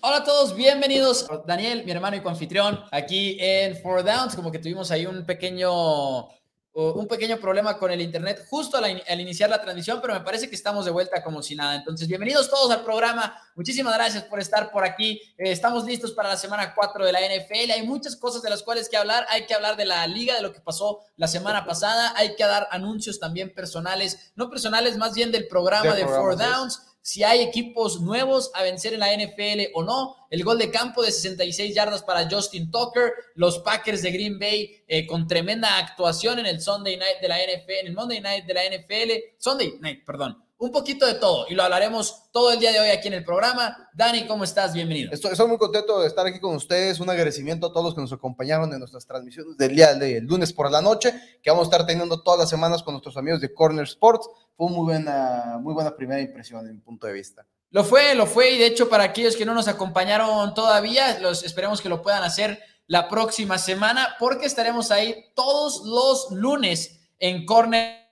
Hola a todos, bienvenidos. Daniel, mi hermano y coanfitrión, aquí en Four Downs. Como que tuvimos ahí un pequeño, un pequeño problema con el internet justo al, iniciar la transmisión, pero me parece que estamos de vuelta como si nada. Entonces, bienvenidos todos al programa. Muchísimas gracias por estar por aquí. Eh, estamos listos para la semana 4 de la NFL. Hay muchas cosas de las cuales que hablar. Hay que hablar de la liga, de lo que pasó la semana pasada. Hay que dar anuncios también personales, no personales, más bien del programa de, de Four Downs si hay equipos nuevos a vencer en la NFL o no. El gol de campo de 66 yardas para Justin Tucker, los Packers de Green Bay eh, con tremenda actuación en el Sunday Night de la NFL, en el Monday Night de la NFL, Sunday Night, perdón un poquito de todo y lo hablaremos todo el día de hoy aquí en el programa. Dani, ¿cómo estás? Bienvenido. Estoy, muy contento de estar aquí con ustedes. Un agradecimiento a todos los que nos acompañaron en nuestras transmisiones del día del lunes por la noche, que vamos a estar teniendo todas las semanas con nuestros amigos de Corner Sports. Fue muy buena, muy buena primera impresión en mi punto de vista. Lo fue, lo fue, y de hecho para aquellos que no nos acompañaron todavía, los esperemos que lo puedan hacer la próxima semana, porque estaremos ahí todos los lunes en Corner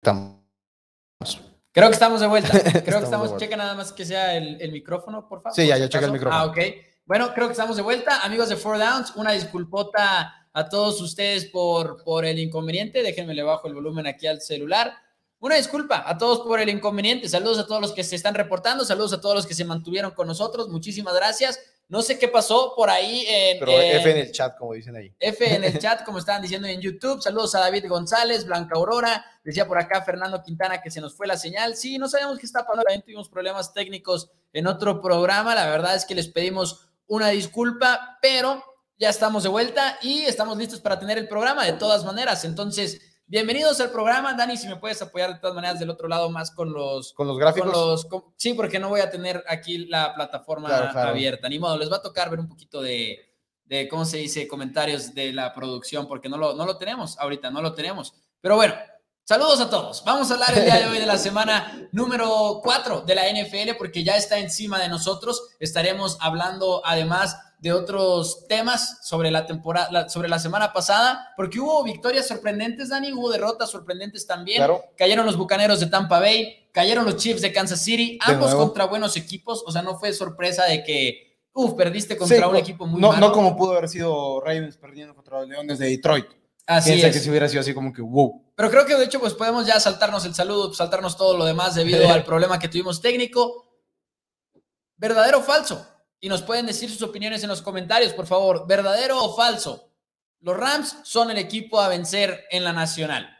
estamos. Creo que estamos de vuelta. Creo que estamos. Checa nada más que sea el, micrófono, por favor. Sí, ya, ya checa el micrófono. Ah, ok. Bueno, creo que estamos de vuelta. Amigos de Four Downs, una disculpota a todos ustedes por, por el inconveniente. Déjenme le bajo el volumen aquí al celular. Una disculpa a todos por el inconveniente. Saludos a todos los que se están reportando. Saludos a todos los que se mantuvieron con nosotros. Muchísimas gracias. No sé qué pasó por ahí. En, Pero F en el chat, como dicen ahí. F en el chat, como estaban diciendo en YouTube. Saludos a David González, Blanca Aurora. Decía por acá Fernando Quintana que se nos fue la señal. Sí, no sabemos qué está pasando. También tuvimos problemas técnicos en otro programa. La verdad es que les pedimos una disculpa, pero ya estamos de vuelta y estamos listos para tener el programa de todas maneras. Entonces, Bienvenidos al programa, Dani, si me puedes apoyar de todas maneras del otro lado más con los... Con los gráficos. sí, porque no voy a tener aquí la plataforma abierta, ni modo, les va a tocar ver un poquito de, de, ¿cómo se dice? Comentarios de la producción, porque no lo, no lo tenemos ahorita, no lo tenemos. Pero bueno, saludos a todos. Vamos a hablar el día de hoy de la semana número 4 de la NFL, porque ya está encima de nosotros. Estaremos hablando además de otros temas sobre la temporada, sobre la semana pasada, porque hubo victorias sorprendentes, Dani, hubo derrotas sorprendentes también. Claro. Cayeron los Bucaneros de Tampa Bay, cayeron los Chiefs de Kansas City, ambos contra buenos equipos, o sea, no fue sorpresa de que, uff, perdiste contra Sí, un no- equipo muy no, malo. no como pudo haber sido Ravens perdiendo contra los Leones de Detroit. Así Piensa es. que si hubiera sido así como que wow. Pero creo que de hecho, pues podemos ya saltarnos el saludo, saltarnos todo lo demás debido al problema que tuvimos técnico. ¿Verdadero o falso? Y nos pueden decir sus opiniones en los comentarios, por favor. ¿Verdadero o falso? Los Rams son el equipo a vencer en la nacional.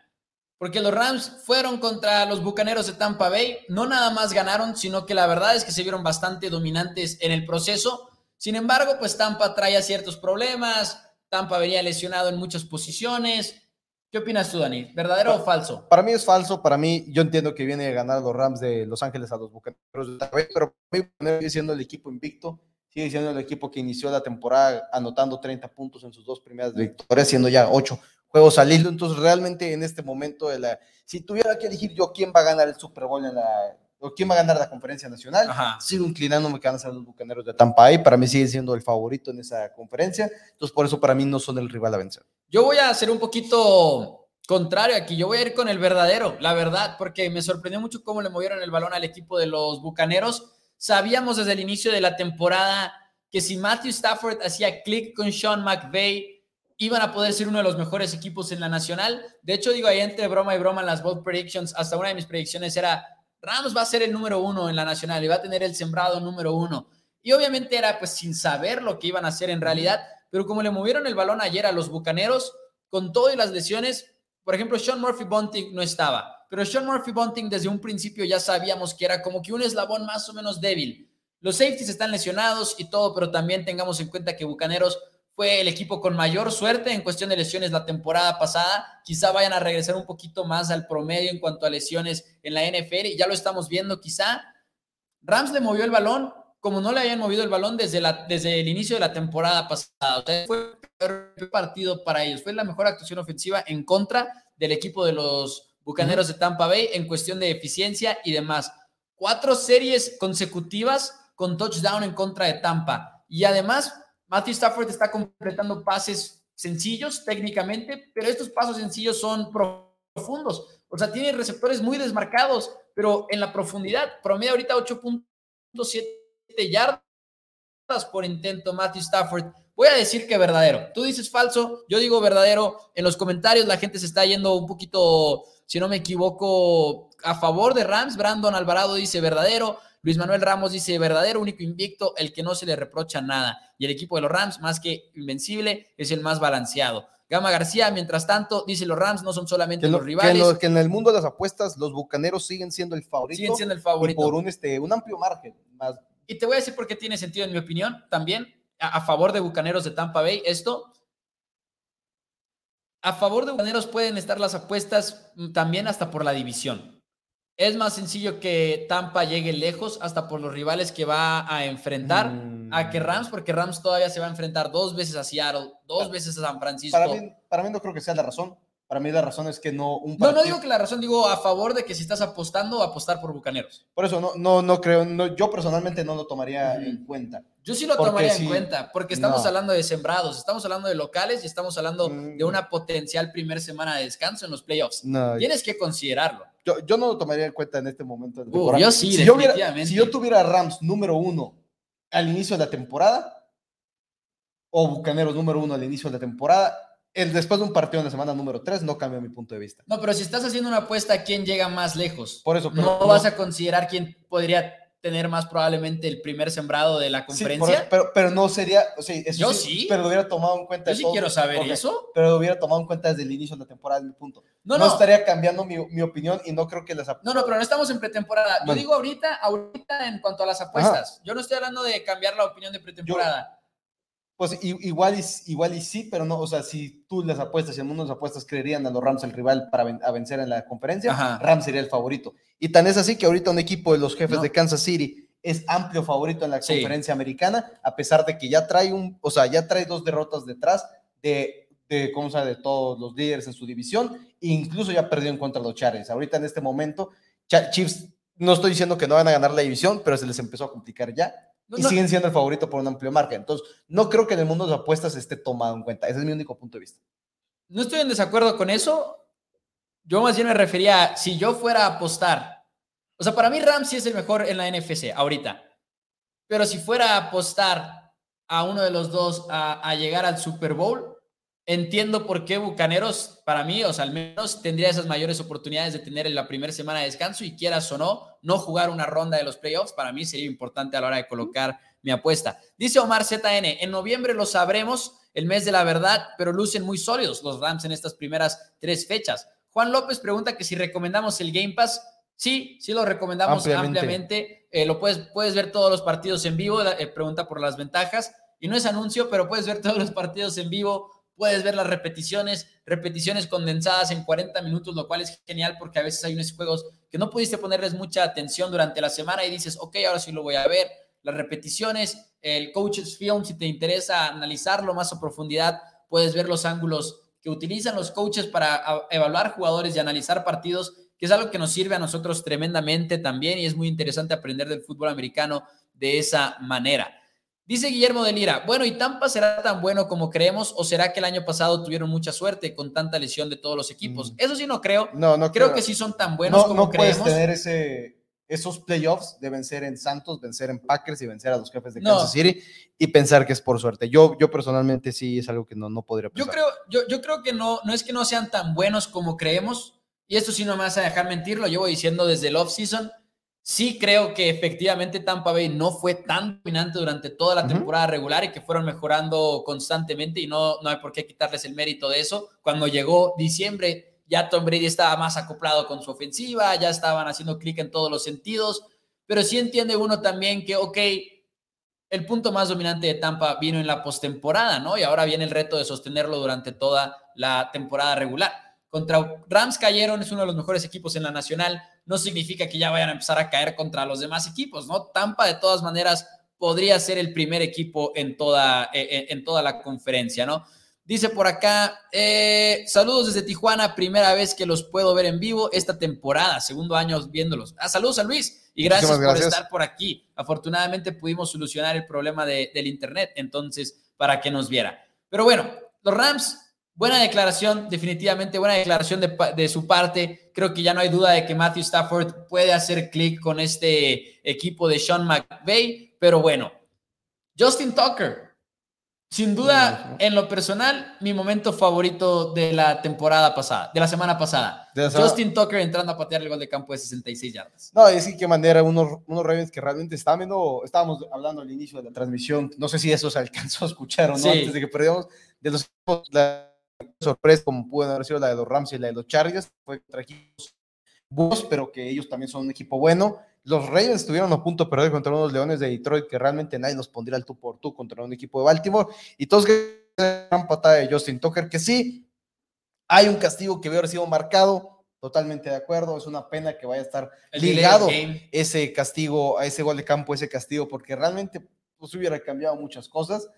Porque los Rams fueron contra los Bucaneros de Tampa Bay. No nada más ganaron, sino que la verdad es que se vieron bastante dominantes en el proceso. Sin embargo, pues Tampa traía ciertos problemas. Tampa venía lesionado en muchas posiciones. ¿Qué opinas tú, Dani? ¿Verdadero o falso? Para mí es falso, para mí, yo entiendo que viene a ganar los Rams de Los Ángeles a los Bucaneros de Tampa Bay, pero para mí siendo el equipo invicto, sigue siendo el equipo que inició la temporada anotando 30 puntos en sus dos primeras victorias, siendo ya 8 juegos al hilo. Entonces, realmente en este momento, de la, si tuviera que elegir yo quién va a ganar el Super Bowl en la, o quién va a ganar la conferencia nacional, Ajá. sigo inclinándome que van a ser los Bucaneros de Tampa Bay. Para mí sigue siendo el favorito en esa conferencia. Entonces, por eso para mí no son el rival a vencer. Yo voy a ser un poquito contrario aquí. Yo voy a ir con el verdadero, la verdad, porque me sorprendió mucho cómo le movieron el balón al equipo de los Bucaneros. Sabíamos desde el inicio de la temporada que si Matthew Stafford hacía clic con Sean McVay, iban a poder ser uno de los mejores equipos en la nacional. De hecho, digo ahí entre broma y broma en las bold predictions, hasta una de mis predicciones era Rams va a ser el número uno en la nacional y va a tener el sembrado número uno. Y obviamente era pues sin saber lo que iban a hacer en realidad, pero como le movieron el balón ayer a los Bucaneros, con todo y las lesiones, por ejemplo, Sean Murphy Bunting no estaba, pero Sean Murphy Bunting desde un principio ya sabíamos que era como que un eslabón más o menos débil. Los safeties están lesionados y todo, pero también tengamos en cuenta que Bucaneros fue el equipo con mayor suerte en cuestión de lesiones la temporada pasada. Quizá vayan a regresar un poquito más al promedio en cuanto a lesiones en la NFL y ya lo estamos viendo quizá. Rams le movió el balón como no le habían movido el balón desde, desde el inicio de la temporada pasada. O sea, fue el peor partido para ellos. Fue la mejor actuación ofensiva en contra del equipo de los Bucaneros de Tampa Bay en cuestión de eficiencia y demás. Cuatro series consecutivas con touchdown en contra de Tampa. Y además, Matthew Stafford está completando pases sencillos técnicamente, pero estos pasos sencillos son profundos. O sea, tiene receptores muy desmarcados, pero en la profundidad, promedio ahorita 8.7 yardas por intento Matthew Stafford. Voy a decir que verdadero. Tú dices falso, yo digo verdadero. En los comentarios la gente se está yendo un poquito, si no me equivoco, a favor de Rams. Brandon Alvarado dice verdadero. Luis Manuel Ramos dice verdadero, único invicto, el que no se le reprocha nada. Y el equipo de los Rams, más que invencible, es el más balanceado. Gama García, mientras tanto, dice los Rams no son solamente lo- los rivales, lo- que en el mundo de las apuestas, los bucaneros siguen siendo el favorito. siguen siendo el y favorito. por un, este, un amplio margen. Más, Y te voy a decir por qué tiene sentido, en mi opinión, también, a, a favor de Bucaneros de Tampa Bay. Esto, a favor de Bucaneros pueden estar las apuestas mm, también hasta por la división. Es más sencillo que Tampa llegue lejos hasta por los rivales que va a enfrentar Mm. a que Rams, porque Rams todavía se va a enfrentar dos veces a Seattle, dos veces a San Francisco. para, mí, para mí no creo que sea la razón. Para mí la razón es que no un no, no digo que la razón, digo a favor de que si estás apostando, apostar por Bucaneros. Por eso no, no, no creo, no, yo personalmente no lo tomaría en cuenta. Yo sí lo Porque tomaría sí, en cuenta, porque estamos no. hablando de sembrados, estamos hablando de locales y estamos hablando Mm. de una potencial primer semana de descanso en los playoffs. No, Tienes que considerarlo. yo, yo no lo tomaría en cuenta en este momento. de Uh, yo sí, si yo, hubiera, si yo tuviera Rams número uno al inicio de la temporada, o Bucaneros número uno al inicio de la temporada, el, después de un partido en la semana número tres, no cambia mi punto de vista. No, pero si estás haciendo una apuesta, ¿quién llega más lejos? Por eso, no, no- vas a considerar quién podría tener más probablemente el primer sembrado de la Sí, conferencia. eso, pero, pero no sería, o sea, eso Yo sí. pero lo hubiera tomado en cuenta. Yo sí todo- quiero saber eso. Pero lo hubiera tomado en cuenta desde el inicio de la temporada, es mi punto. No, No, no. estaría cambiando mi, mi opinión y no creo que les No, no, pero no estamos en pretemporada. Yo digo ahorita, ahorita en cuanto a las apuestas. Yo no estoy hablando de cambiar la opinión de pretemporada. Pues igual y, igual y sí, pero no, o sea, si tú les apuestas, si el mundo de las apuestas creerían a los Rams el rival para ven- a vencer en la conferencia, Ajá. Rams sería el favorito. Y tan es así que ahorita un equipo de los jefes No. de Kansas City es amplio favorito en la Sí. conferencia americana, a pesar de que ya trae un, o sea, ya trae dos derrotas detrás de, de ¿cómo se de todos los líderes en su división, e incluso ya perdió en contra de los Chargers. Ahorita en este momento, Chiefs, no estoy diciendo que no van a ganar la división, pero se les empezó a complicar ya. Y siguen siendo el favorito por un amplio margen. Entonces, no creo que en el mundo de apuestas esté tomado en cuenta. Ese es mi único punto de vista. No estoy en desacuerdo con eso. Yo más bien me refería, si yo fuera a apostar, o sea, para mí Ramsey es el mejor en la NFC ahorita, pero si fuera a apostar a uno de los dos a, a llegar al Super Bowl, entiendo por qué Bucaneros, para mí, o sea, al menos tendría esas mayores oportunidades de tener en la primera semana de descanso y quieras o no, no jugar una ronda de los playoffs, para mí sería importante a la hora de colocar mi apuesta. Dice Omar ZN, en noviembre lo sabremos, el mes de la verdad, pero lucen muy sólidos los Rams en estas primeras tres fechas. Juan López pregunta que si recomendamos el Game Pass. Sí, sí lo recomendamos ampliamente. Eh, lo puedes, puedes ver todos los partidos en vivo. Eh, pregunta por las ventajas. Y no es anuncio, pero puedes ver todos los partidos en vivo puedes ver las repeticiones, repeticiones condensadas en 40 minutos, lo cual es genial porque a veces hay unos juegos que no pudiste ponerles mucha atención durante la semana y dices, ok, ahora sí lo voy a ver. Las repeticiones, el coach's film, si te interesa analizarlo más a profundidad, puedes ver los ángulos que utilizan los coaches para evaluar jugadores y analizar partidos, que es algo que nos sirve a nosotros tremendamente también y es muy interesante aprender del fútbol americano de esa manera. Dice Guillermo de Lira, bueno, ¿y Tampa será tan bueno como creemos o será que el año pasado tuvieron mucha suerte con tanta lesión de todos los equipos? Mm. Eso sí no creo. No, no creo. que sí son tan buenos como creemos. No puedes tener ese, esos playoffs de vencer en Santos, vencer en Packers y vencer a los jefes de Kansas City y pensar que es por suerte. Yo, yo personalmente sí es algo que no, no podría pensar. Yo creo, yo, yo creo que no, no es que no sean tan buenos como creemos, y esto sí no me vas a dejar mentir, lo llevo diciendo desde el off-season Sí creo que efectivamente Tampa Bay no fue tan dominante durante toda la temporada regular y que fueron mejorando constantemente y no, no hay por qué quitarles el mérito de eso. Cuando llegó diciembre, ya Tom Brady estaba más acoplado con su ofensiva, ya estaban haciendo clic en todos los sentidos, pero sí entiende uno también que, ok, el punto más dominante de Tampa vino en la postemporada, ¿no? Y ahora viene el reto de sostenerlo durante toda la temporada regular. Contra Rams cayeron, es uno de los mejores equipos en la nacional no significa que ya vayan a empezar a caer contra los demás equipos, ¿no? Tampa de todas maneras podría ser el primer equipo en toda, eh, eh, en toda la conferencia, ¿no? Dice por acá, eh, saludos desde Tijuana, primera vez que los puedo ver en vivo esta temporada, segundo año viéndolos. Ah, saludos a Luis y gracias, por estar por aquí. Afortunadamente pudimos solucionar el problema del internet, entonces, para que nos viera. Pero bueno, los Rams Buena declaración, definitivamente buena declaración de, su parte. Creo que ya no hay duda de que Matthew Stafford puede hacer clic con este equipo de Sean McVay, pero bueno, Justin Tucker, sin duda, en lo personal, mi momento favorito de la temporada pasada, de la semana pasada. Justin Tucker entrando a patear el gol de campo de 66 yardas. No, es que qué manera, unos, unos Ravens que realmente estaban viendo, estábamos hablando al inicio de la transmisión, no sé si eso se alcanzó a escuchar o no, antes de que perdíamos, de los la, sorpresa como pudo haber sido la de los Rams y la de los Chargers, fue contra equipos buenos, pero que ellos también son un equipo bueno. Los Ravens estuvieron a punto de perder contra unos Leones de Detroit que realmente nadie los pondría al tú por tú contra un equipo de Baltimore. Y todos que gran patada de Justin Tucker, que sí, hay un castigo que haber sido marcado, totalmente de acuerdo, es una pena que vaya a estar ligado ese castigo, a ese gol de campo, ese castigo, porque realmente pues hubiera cambiado muchas cosas.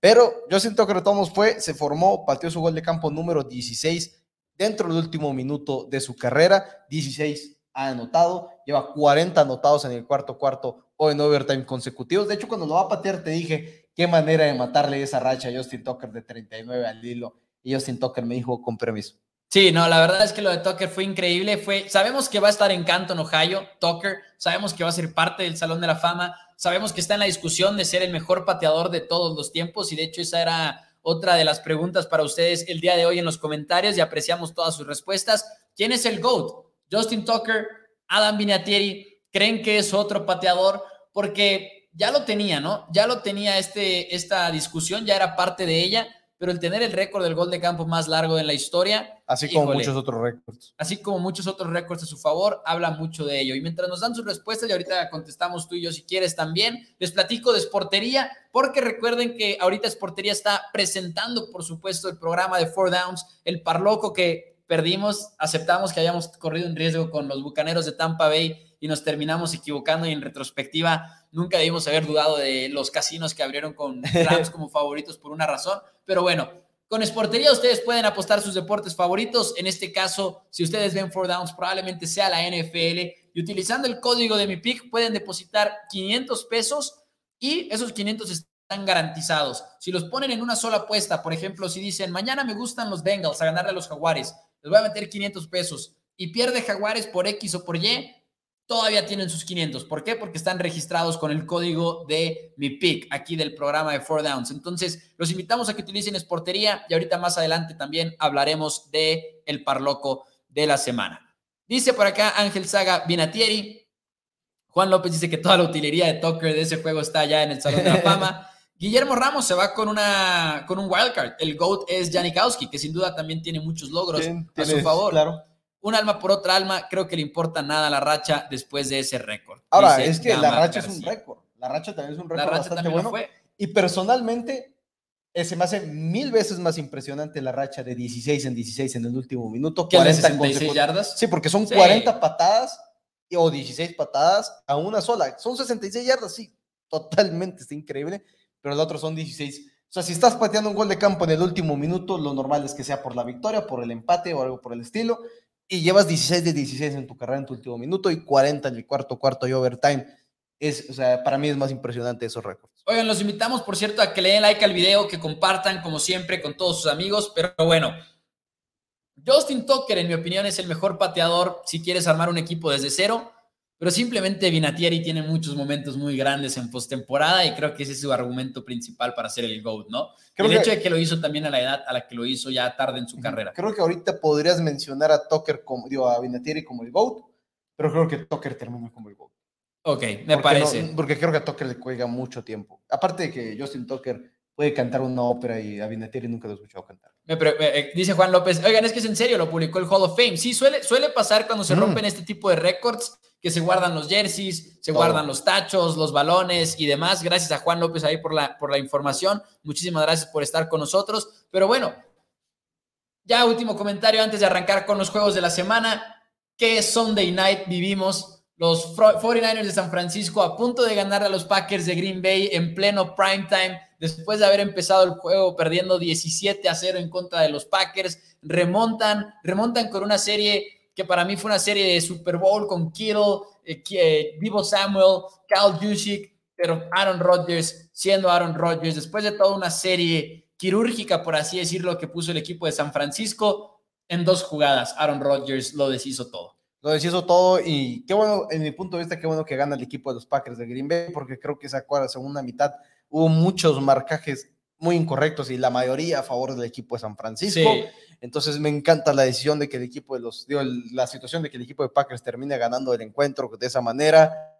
Pero yo siento que fue, se formó, pateó su gol de campo número 16 dentro del último minuto de su carrera. 16 ha anotado, lleva 40 anotados en el cuarto cuarto o en overtime consecutivos. De hecho, cuando lo va a patear, te dije qué manera de matarle esa racha a Justin Tucker de 39 al hilo. Y Justin Tucker me dijo con permiso. Sí, no, la verdad es que lo de Tucker fue increíble. Fue, sabemos que va a estar en Canton, Ohio, Tucker. Sabemos que va a ser parte del Salón de la Fama. Sabemos que está en la discusión de ser el mejor pateador de todos los tiempos y de hecho esa era otra de las preguntas para ustedes el día de hoy en los comentarios y apreciamos todas sus respuestas. ¿Quién es el GOAT? Justin Tucker, Adam Vinatieri, ¿creen que es otro pateador? Porque ya lo tenía, ¿no? Ya lo tenía este, esta discusión, ya era parte de ella pero el tener el récord del gol de campo más largo en la historia. Así como muchos otros récords. Así como muchos otros récords a su favor, habla mucho de ello. Y mientras nos dan sus respuestas, y ahorita contestamos tú y yo si quieres también, les platico de Sportería, porque recuerden que ahorita Sportería está presentando, por supuesto, el programa de Four Downs, el parloco que perdimos, aceptamos que hayamos corrido un riesgo con los Bucaneros de Tampa Bay y nos terminamos equivocando y en retrospectiva nunca debimos haber dudado de los casinos que abrieron con Rams como favoritos por una razón, pero bueno, con Sportería ustedes pueden apostar sus deportes favoritos. En este caso, si ustedes ven Four Downs, probablemente sea la NFL. Y utilizando el código de mi pick, pueden depositar 500 pesos y esos 500 están garantizados. Si los ponen en una sola apuesta, por ejemplo, si dicen, mañana me gustan los Bengals a ganarle a los Jaguares, les voy a meter 500 pesos y pierde Jaguares por X o por Y, todavía tienen sus 500. ¿Por qué? Porque están registrados con el código de mi pick aquí del programa de Four Downs. Entonces, los invitamos a que utilicen Sportería y ahorita más adelante también hablaremos de el parloco de la semana. Dice por acá Ángel Saga Binatieri. Juan López dice que toda la utilería de Tucker de ese juego está ya en el Salón de la Fama. Guillermo Ramos se va con, una, con un wildcard. El GOAT es Janikowski, que sin duda también tiene muchos logros a su favor. Claro un alma por otra alma, creo que le importa nada la racha después de ese récord. Ahora, es que la racha es un récord. La racha también es un récord bastante bueno. Y personalmente, se me hace mil veces más impresionante la racha de 16 en 16 en el último minuto. ¿Que 40 66 yardas? Sí, porque son 40 patadas o 16 patadas a una sola. Son 66 yardas, sí, totalmente, está increíble. Pero el otro son 16. O sea, si estás pateando un gol de campo en el último minuto, lo normal es que sea por la victoria, por el empate o algo por el estilo y llevas 16 de 16 en tu carrera en tu último minuto y 40 en el cuarto cuarto y overtime. Es, o sea, para mí es más impresionante esos récords. Oigan, los invitamos, por cierto, a que le den like al video, que compartan, como siempre, con todos sus amigos. Pero bueno, Justin Tucker, en mi opinión, es el mejor pateador si quieres armar un equipo desde cero pero simplemente Vinatieri tiene muchos momentos muy grandes en postemporada y creo que ese es su argumento principal para ser el GOAT, ¿no? el hecho de que lo hizo también a la edad a la que lo hizo ya tarde en su carrera. Creo que ahorita podrías mencionar a Tucker como, digo, a Vinatieri como el GOAT, pero creo que Tucker termina como el GOAT. Ok, me parece. porque creo que a Tucker le cuelga mucho tiempo. Aparte de que Justin Tucker puede cantar una ópera y a Vinatieri nunca lo he escuchado cantar. Eh, dice Juan López, oigan, es que es en serio, lo publicó el Hall of Fame. Sí, suele, suele pasar cuando se mm. rompen este tipo de récords, que se guardan los jerseys, se guardan los tachos, los balones y demás. Gracias a Juan López ahí por la, por la información. Muchísimas gracias por estar con nosotros. Pero bueno, ya último comentario antes de arrancar con los juegos de la semana. ¿Qué Sunday night vivimos? Los 49ers de San Francisco a punto de ganar a los Packers de Green Bay en pleno prime time después de haber empezado el juego perdiendo 17 a 0 en contra de los Packers, remontan, remontan con una serie que para mí fue una serie de Super Bowl con Kittle, eh, eh, Vivo Samuel, Cal Jusic, pero Aaron Rodgers siendo Aaron Rodgers, después de toda una serie quirúrgica, por así decirlo, que puso el equipo de San Francisco, en dos jugadas, Aaron Rodgers lo deshizo todo. Lo deshizo todo y qué bueno, en mi punto de vista, qué bueno que gana el equipo de los Packers de Green Bay, porque creo que sacó a la segunda mitad hubo muchos marcajes muy incorrectos y la mayoría a favor del equipo de San Francisco. Entonces me encanta la decisión de que el equipo de los, digo, la situación de que el equipo de Packers termine ganando el encuentro de esa manera.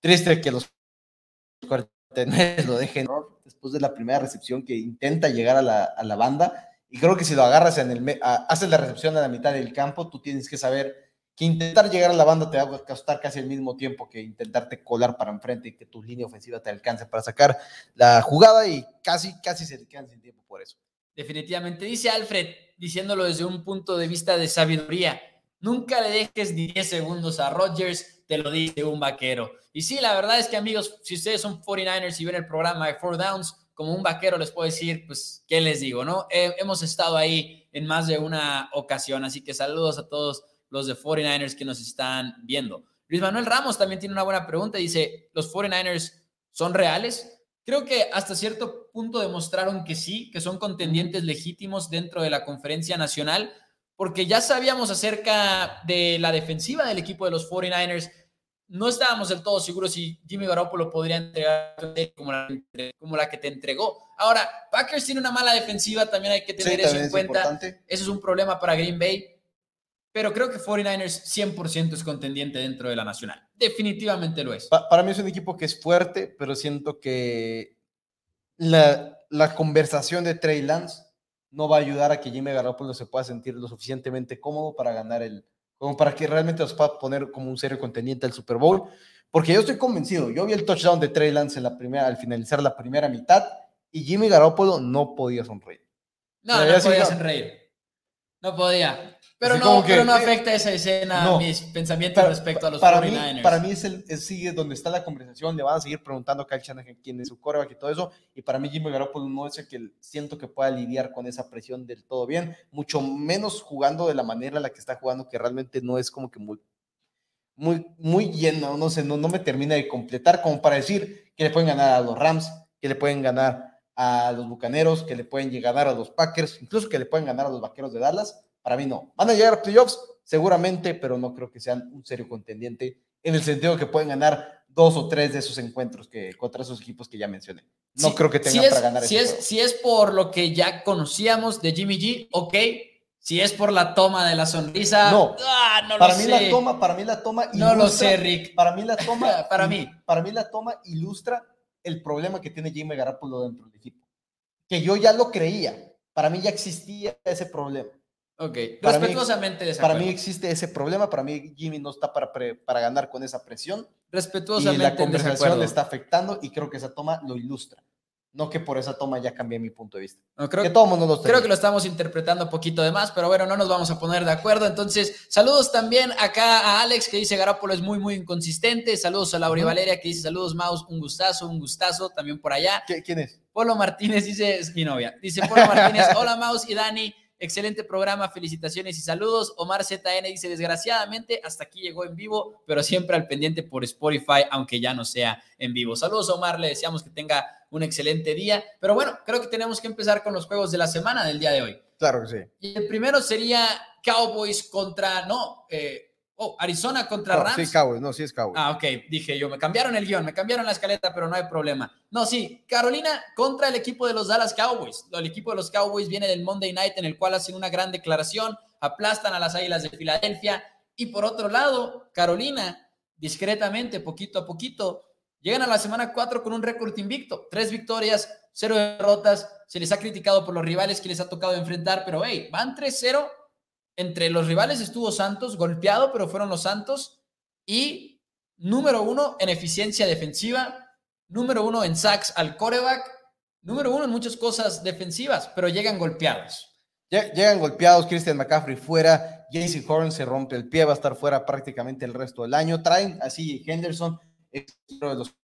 Triste que los cuartenes lo dejen después de la primera recepción que intenta llegar a la, a la banda. Y creo que si lo agarras en el, haces la recepción a la mitad del campo, tú tienes que saber que intentar llegar a la banda te va a costar casi el mismo tiempo que intentarte colar para enfrente y que tu línea ofensiva te alcance para sacar la jugada y casi, casi se le quedan sin tiempo por eso. Definitivamente. Dice Alfred, diciéndolo desde un punto de vista de sabiduría, nunca le dejes ni 10 segundos a Rodgers, te lo dice un vaquero. Y sí, la verdad es que amigos, si ustedes son 49ers y ven el programa de Four Downs, como un vaquero les puedo decir, pues, ¿qué les digo? no Hemos estado ahí en más de una ocasión, así que saludos a todos los de 49ers que nos están viendo. Luis Manuel Ramos también tiene una buena pregunta. Dice, ¿los 49ers son reales? Creo que hasta cierto punto demostraron que sí, que son contendientes legítimos dentro de la conferencia nacional, porque ya sabíamos acerca de la defensiva del equipo de los 49ers. No estábamos del todo seguros si Jimmy Garoppolo podría entregar como la, como la que te entregó. Ahora, Packers tiene una mala defensiva, también hay que tener eso en cuenta. Eso es un problema para Green Bay pero creo que 49ers 100% es contendiente dentro de la nacional. Definitivamente lo es. para mí es un equipo que es fuerte, pero siento que la, la, conversación de Trey Lance no va a ayudar a que Jimmy Garoppolo se pueda sentir lo suficientemente cómodo para ganar el, como para que realmente los pueda poner como un serio contendiente al Super Bowl. Porque yo estoy convencido, yo vi el touchdown de Trey Lance en la primera, al finalizar la primera mitad y Jimmy Garoppolo no podía sonreír. No, no podía sonreír. No podía. Pero no, pero no afecta esa escena mis pensamientos respecto a los para 49ers. Mí, para mí es el, sigue donde está la conversación, le van a seguir preguntando a Kyle Shanahan quién es su coreback y todo eso, y para mí Jimmy Garoppolo no es el que siento que pueda lidiar con esa presión del todo bien, mucho menos jugando de la manera en la que está jugando, que realmente no es como que muy... muy, muy lleno, no sé, no, no me termina de completar como para decir que le pueden ganar a los Rams, que le pueden ganar a los Bucaneros, que le pueden ganar a los Packers, incluso que le pueden ganar a los Vaqueros de Dallas. Para mí no. ¿Van a llegar a playoffs? Seguramente, pero no creo que sean un serio contendiente en el sentido que pueden ganar dos o tres de esos encuentros que contra esos equipos que ya mencioné. No creo que tengan para ganar. Si es, si es por lo que ya conocíamos de Jimmy G, ok, si es por la toma de la sonrisa, no. Ah, no para mí la toma, para mí la toma ilustra, No lo sé, Rick. Para mí la toma para mí, para mí la toma ilustra el problema que tiene Jimmy Garapolo dentro del equipo. Que yo ya lo creía. Para mí ya existía ese problema. Ok, para respetuosamente mí, Para mí existe ese problema, para mí Jimmy no está para, para ganar con esa presión. Respetuosamente Y la conversación le está afectando y creo que esa toma lo ilustra no que por esa toma ya cambié mi punto de vista. creo, que todo mundo lo Creo que lo estamos interpretando un poquito de más, pero bueno, no nos vamos a poner de acuerdo. Entonces, saludos también acá a Alex que dice Garapolo es muy, muy inconsistente. Saludos a Laura Valeria que dice saludos, Maus, un gustazo, un gustazo también por allá. ¿Quién es? Polo Martínez dice, es mi novia. Dice Polo Martínez, hola Maus y Dani. Excelente programa, felicitaciones y saludos. Omar ZN dice, desgraciadamente, hasta aquí llegó en vivo, pero siempre al pendiente por Spotify, aunque ya no sea en vivo. Saludos, Omar, le deseamos que tenga un excelente día. Pero bueno, creo que tenemos que empezar con los juegos de la semana del día de hoy. Claro que sí. Y el primero sería Cowboys contra, no, eh, Oh, Arizona contra Rams. Sí, Cowboys, no, sí es Cowboys. Ah, ok, dije yo, me cambiaron el guion, me cambiaron la escaleta, pero no hay problema. No, sí, Carolina contra el equipo de los Dallas Cowboys. El equipo de los Cowboys viene del Monday Night en el cual hacen una gran declaración, aplastan a las Águilas de Filadelfia. Y por otro lado, Carolina, discretamente, poquito a poquito, llegan a la semana 4 con un récord invicto. Tres victorias, cero derrotas. Se les ha criticado por los rivales que les ha tocado enfrentar, pero hey, van 3-0 entre los rivales estuvo Santos, golpeado, pero fueron los Santos. Y número uno en eficiencia defensiva, número uno en sacks al coreback, número uno en muchas cosas defensivas, pero llegan golpeados. Llegan golpeados, Christian McCaffrey fuera, JC Horn se rompe el pie, va a estar fuera prácticamente el resto del año. Traen así Henderson, de los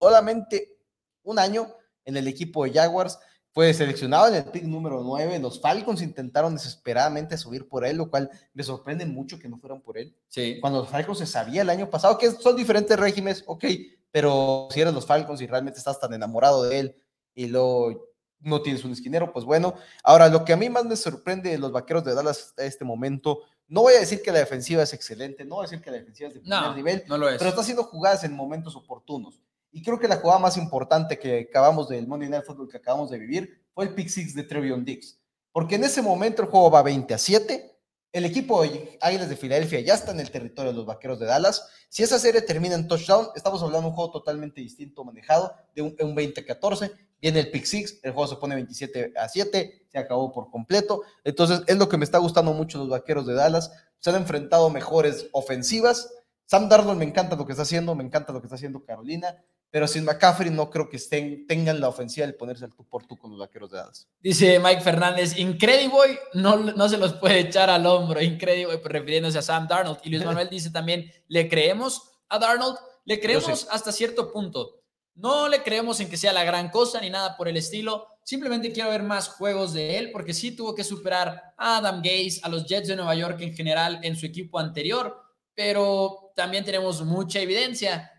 solamente un año en el equipo de Jaguars fue seleccionado en el pick número 9. Los Falcons intentaron desesperadamente subir por él, lo cual me sorprende mucho que no fueran por él. Sí. Cuando los Falcons se sabía el año pasado que son diferentes regímenes, ok, pero si eres los Falcons y realmente estás tan enamorado de él y luego no tienes un esquinero, pues bueno. Ahora, lo que a mí más me sorprende de los vaqueros de Dallas a este momento, no voy a decir que la defensiva es excelente, no voy a decir que la defensiva es de primer nivel, no lo es. pero está haciendo jugadas en momentos oportunos. Y creo que la jugada más importante que acabamos del Monday Night Football que acabamos de vivir fue el pick six de Trevion Dix. Porque en ese momento el juego va 20 a 7. El equipo de Águilas de Filadelfia ya está en el territorio de los Vaqueros de Dallas. Si esa serie termina en touchdown, estamos hablando de un juego totalmente distinto manejado, de un, un 20 a 14. Viene el pick six, el juego se pone 27 a 7, se acabó por completo. Entonces es lo que me está gustando mucho los Vaqueros de Dallas. Se han enfrentado mejores ofensivas. Sam Darnold me encanta lo que está haciendo, me encanta lo que está haciendo Carolina pero sin McCaffrey no creo que estén, tengan la ofensiva de ponerse al tú por tú con los vaqueros de Dallas. Dice Mike Fernández, Incredible no, no se los puede echar al hombro, Incredible, pues, refiriéndose a Sam Darnold. Y Luis Manuel dice también, ¿le creemos a Darnold? Le creemos hasta cierto punto. No le creemos en que sea la gran cosa ni nada por el estilo. Simplemente quiero ver más juegos de él porque sí tuvo que superar a Adam Gaze, a los Jets de Nueva York en general en su equipo anterior, pero también tenemos mucha evidencia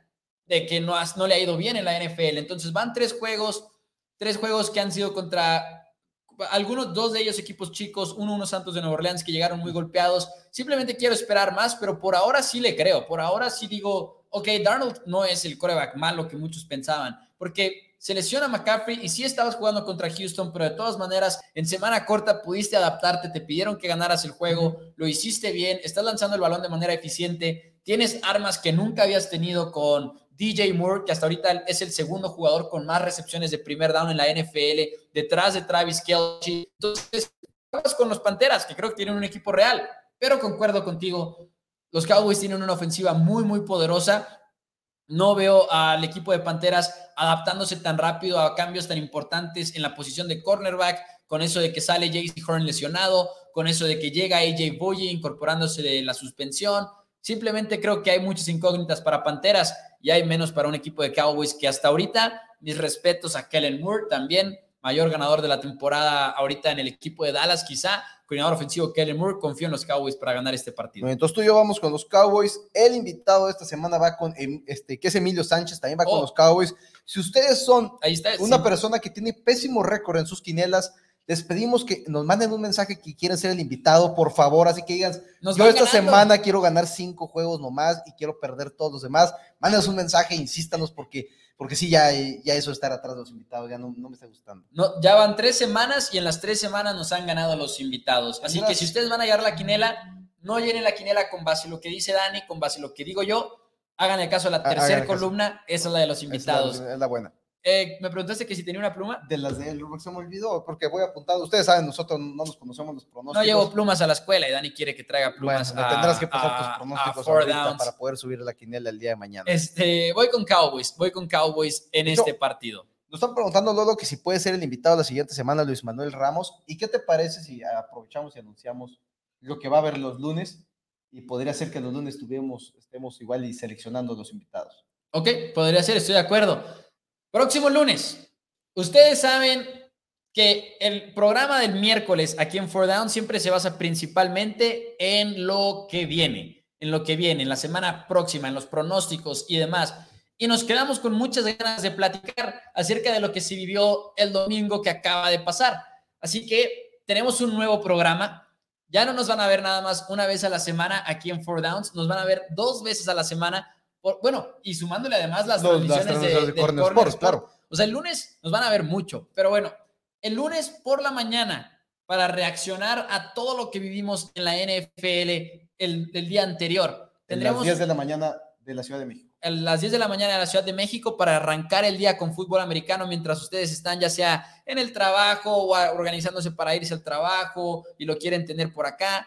de que no, no le ha ido bien en la NFL. Entonces van tres juegos, tres juegos que han sido contra algunos, dos de ellos equipos chicos, uno unos Santos de Nueva Orleans que llegaron muy golpeados. Simplemente quiero esperar más, pero por ahora sí le creo. Por ahora sí digo, ok, Darnold no es el coreback malo que muchos pensaban, porque se lesiona McCaffrey y sí estabas jugando contra Houston, pero de todas maneras, en semana corta pudiste adaptarte, te pidieron que ganaras el juego, lo hiciste bien, estás lanzando el balón de manera eficiente, tienes armas que nunca habías tenido con DJ Moore, que hasta ahorita es el segundo jugador con más recepciones de primer down en la NFL, detrás de Travis Kelce. Entonces, con los Panteras, que creo que tienen un equipo real, pero concuerdo contigo, los Cowboys tienen una ofensiva muy, muy poderosa. No veo al equipo de Panteras adaptándose tan rápido a cambios tan importantes en la posición de cornerback, con eso de que sale JC Horn lesionado, con eso de que llega AJ Boye incorporándose de la suspensión. Simplemente creo que hay muchas incógnitas para Panteras y hay menos para un equipo de Cowboys que hasta ahorita, mis respetos a Kellen Moore también, mayor ganador de la temporada ahorita en el equipo de Dallas, quizá, coordinador ofensivo Kellen Moore, confío en los Cowboys para ganar este partido. Entonces tú y yo vamos con los Cowboys. El invitado de esta semana va con, em, este, que es Emilio Sánchez, también va con Oh. los Cowboys. Si ustedes son Ahí está. una sí. persona que tiene pésimo récord en sus quinelas, les pedimos que nos manden un mensaje que quieren ser el invitado, por favor, así que digan, Nos yo esta ganando. semana quiero ganar cinco juegos nomás y quiero perder todos los demás. Mándenos un mensaje, insístanos porque, porque sí, ya, ya eso estar atrás de los invitados, ya no, no me está gustando. No, ya van tres semanas y en las tres semanas nos han ganado los invitados. Así que si ustedes van a llevar la quinela, no llenen la quinela con base a lo que dice Dani, con base a lo que digo yo. Hagan el caso de la tercera columna, esa es la de los Es invitados. la, es la buena. Eh, me preguntaste que si tenía una pluma. De las de él, se me olvidó, porque voy apuntado. Ustedes saben, nosotros no nos conocemos los pronósticos. No llevo plumas a la escuela y Dani quiere que traiga plumas. Bueno, me tendrás que pasar a- tus pronósticos ahorita para poder subir la quiniela el día de mañana. Este, voy con Cowboys, voy con Cowboys en Yo- este partido. Nos están preguntando, Lolo, que si puede ser el invitado la siguiente semana, Luis Manuel Ramos. ¿Y qué te parece si aprovechamos y anunciamos lo que va a haber los lunes? Y podría ser que los lunes tuviéramos, estemos igual y seleccionando los invitados. Ok, podría ser, estoy de acuerdo. Próximo lunes. Ustedes saben que el programa del miércoles aquí en Four Down siempre se basa principalmente en lo que viene, en lo que viene, en la semana próxima, en los pronósticos y demás. Y nos quedamos con muchas ganas de platicar acerca de lo que se vivió el domingo que acaba de pasar. Así que tenemos un nuevo programa. Ya no nos van a ver nada más una vez a la semana aquí en Four Downs, nos van a ver dos veces a la semana. Por- bueno, y sumándole además las Los- las transmisiones de, Corner Sports, Sport. claro. O sea, el lunes nos van a ver mucho, pero bueno, el lunes por la mañana para reaccionar a todo lo que vivimos en la NFL el, el día anterior. En las Tendremos 10 de la mañana de la Ciudad de México. a las 10 de la mañana de la Ciudad de México para arrancar el día con fútbol americano mientras ustedes están ya sea en el trabajo o organizándose para irse al trabajo y lo quieren tener por acá.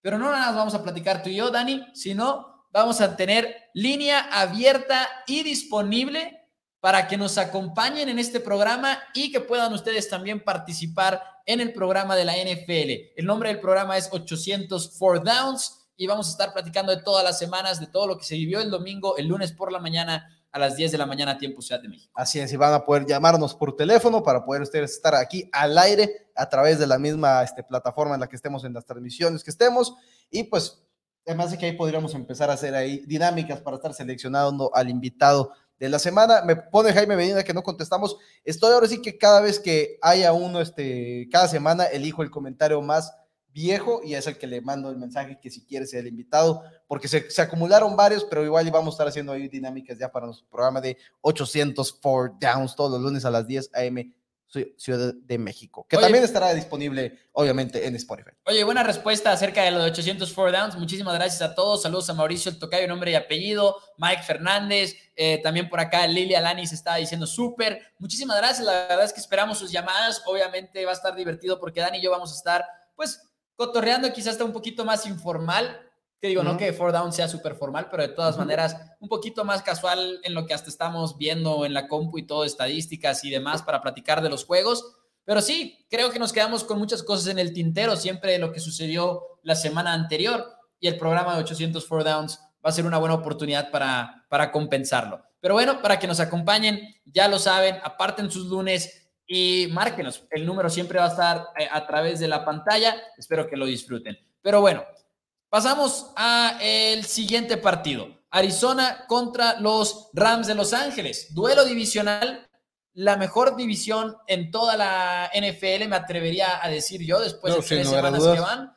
Pero no nada más vamos a platicar tú y yo, Dani, sino vamos a tener línea abierta y disponible para que nos acompañen en este programa y que puedan ustedes también participar en el programa de la NFL. El nombre del programa es 804 Downs y vamos a estar platicando de todas las semanas, de todo lo que se vivió el domingo, el lunes por la mañana a las 10 de la mañana, tiempo Ciudad de México. Así es, y van a poder llamarnos por teléfono para poder ustedes estar aquí al aire a través de la misma este, plataforma en la que estemos en las transmisiones que estemos. Y pues, además de que ahí podríamos empezar a hacer ahí dinámicas para estar seleccionando al invitado de la semana. Me pone Jaime Medina que no contestamos. Estoy ahora sí que cada vez que haya uno, este, cada semana elijo el comentario más viejo y es el que le mando el mensaje que si quiere ser el invitado, porque se, se acumularon varios, pero igual vamos a estar haciendo ahí dinámicas ya para nuestro programa de 804 Downs todos los lunes a las 10 a.m. Ci- Ciudad de México, que Oye. también estará disponible obviamente en Spotify. Oye, buena respuesta acerca de lo de 804 Downs. Muchísimas gracias a todos. Saludos a Mauricio El Tocayo, nombre y apellido. Mike Fernández. eh, también por acá Lilia Lani se estaba diciendo súper. Muchísimas gracias. La verdad es que esperamos sus llamadas. Obviamente va a estar divertido porque Dani y yo vamos a estar, pues, cotorreando quizás hasta un poquito más informal. Que digo, no Ujú. que Four Down sea súper formal, pero de todas Ujú. maneras, un poquito más casual en lo que hasta estamos viendo en la compu y todo, estadísticas y demás para platicar de los juegos. Pero sí, creo que nos quedamos con muchas cosas en el tintero, siempre de lo que sucedió la semana anterior y el programa de 804 Downs va a ser una buena oportunidad para, para compensarlo. Pero bueno, para que nos acompañen, ya lo saben, aparten sus lunes y márquenos. El número siempre va a estar eh, a través de la pantalla. Espero que lo disfruten. Pero bueno, pasamos a el siguiente partido. Arizona contra los Rams de Los Ángeles. Duelo divisional la mejor división en toda la NFL, me atrevería a decir yo, después No, de tres semanas que van.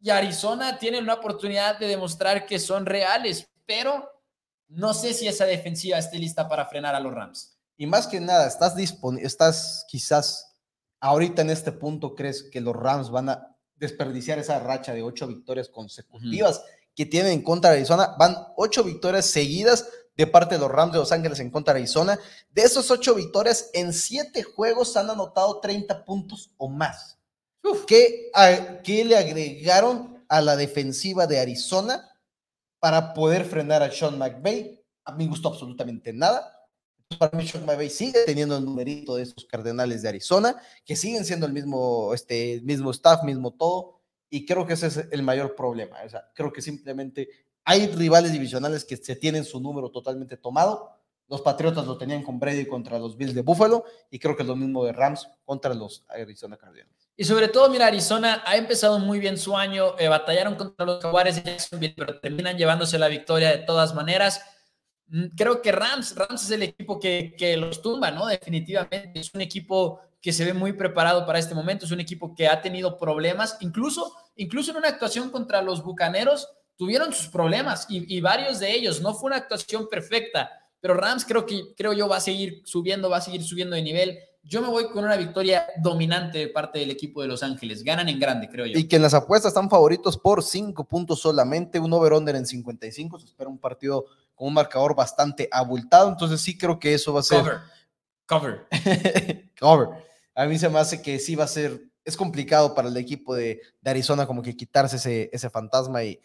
Y Arizona tiene una oportunidad de demostrar que son reales, pero no sé si esa defensiva esté lista para frenar a los Rams. Y más que nada, estás disponible, estás quizás ahorita en este punto, crees que los Rams van a desperdiciar esa racha de ocho victorias consecutivas que tienen en contra de Arizona. Van ocho victorias seguidas de parte de los Rams de Los Ángeles en contra de Arizona. De esos ocho victorias, en siete juegos han anotado 30 puntos o más. ¿Qué, a- qué le agregaron a la defensiva de Arizona para poder frenar a Sean McVay? A mí me gustó absolutamente nada. Para mí, Sean McVay sigue teniendo el numerito de esos cardenales de Arizona, que siguen siendo el mismo, este, mismo staff, mismo todo, y creo que ese es el mayor problema. O sea, creo que simplemente hay rivales divisionales que se tienen su número totalmente tomado. Los Patriotas lo tenían con Brady contra los Bills de Buffalo y creo que es lo mismo de Rams contra los Arizona Cardinals. Y sobre todo, mira, Arizona ha empezado muy bien su año, eh, batallaron contra los Jaguares pero terminan llevándose la victoria de todas maneras. Mm, creo que Rams, Rams es el equipo que, que los tumba, ¿no? Definitivamente. Es un equipo que se ve muy preparado para este momento, es un equipo que ha tenido problemas, incluso, incluso en una actuación contra los Bucaneros, tuvieron sus problemas y, varios de ellos. No fue una actuación perfecta pero Rams creo que creo yo va a seguir subiendo, va a seguir subiendo de nivel. Yo me voy con una victoria dominante de parte del equipo de Los Ángeles. Ganan en grande, creo yo. Y que en las apuestas están favoritos por 5 puntos solamente, un over-under en 55. Se espera un partido con un marcador bastante abultado. Entonces sí creo que eso va a ser. Cover. Cover. Cover. A mí se me hace que sí va a ser. Es complicado para el equipo de, de Arizona como que quitarse ese, ese fantasma y,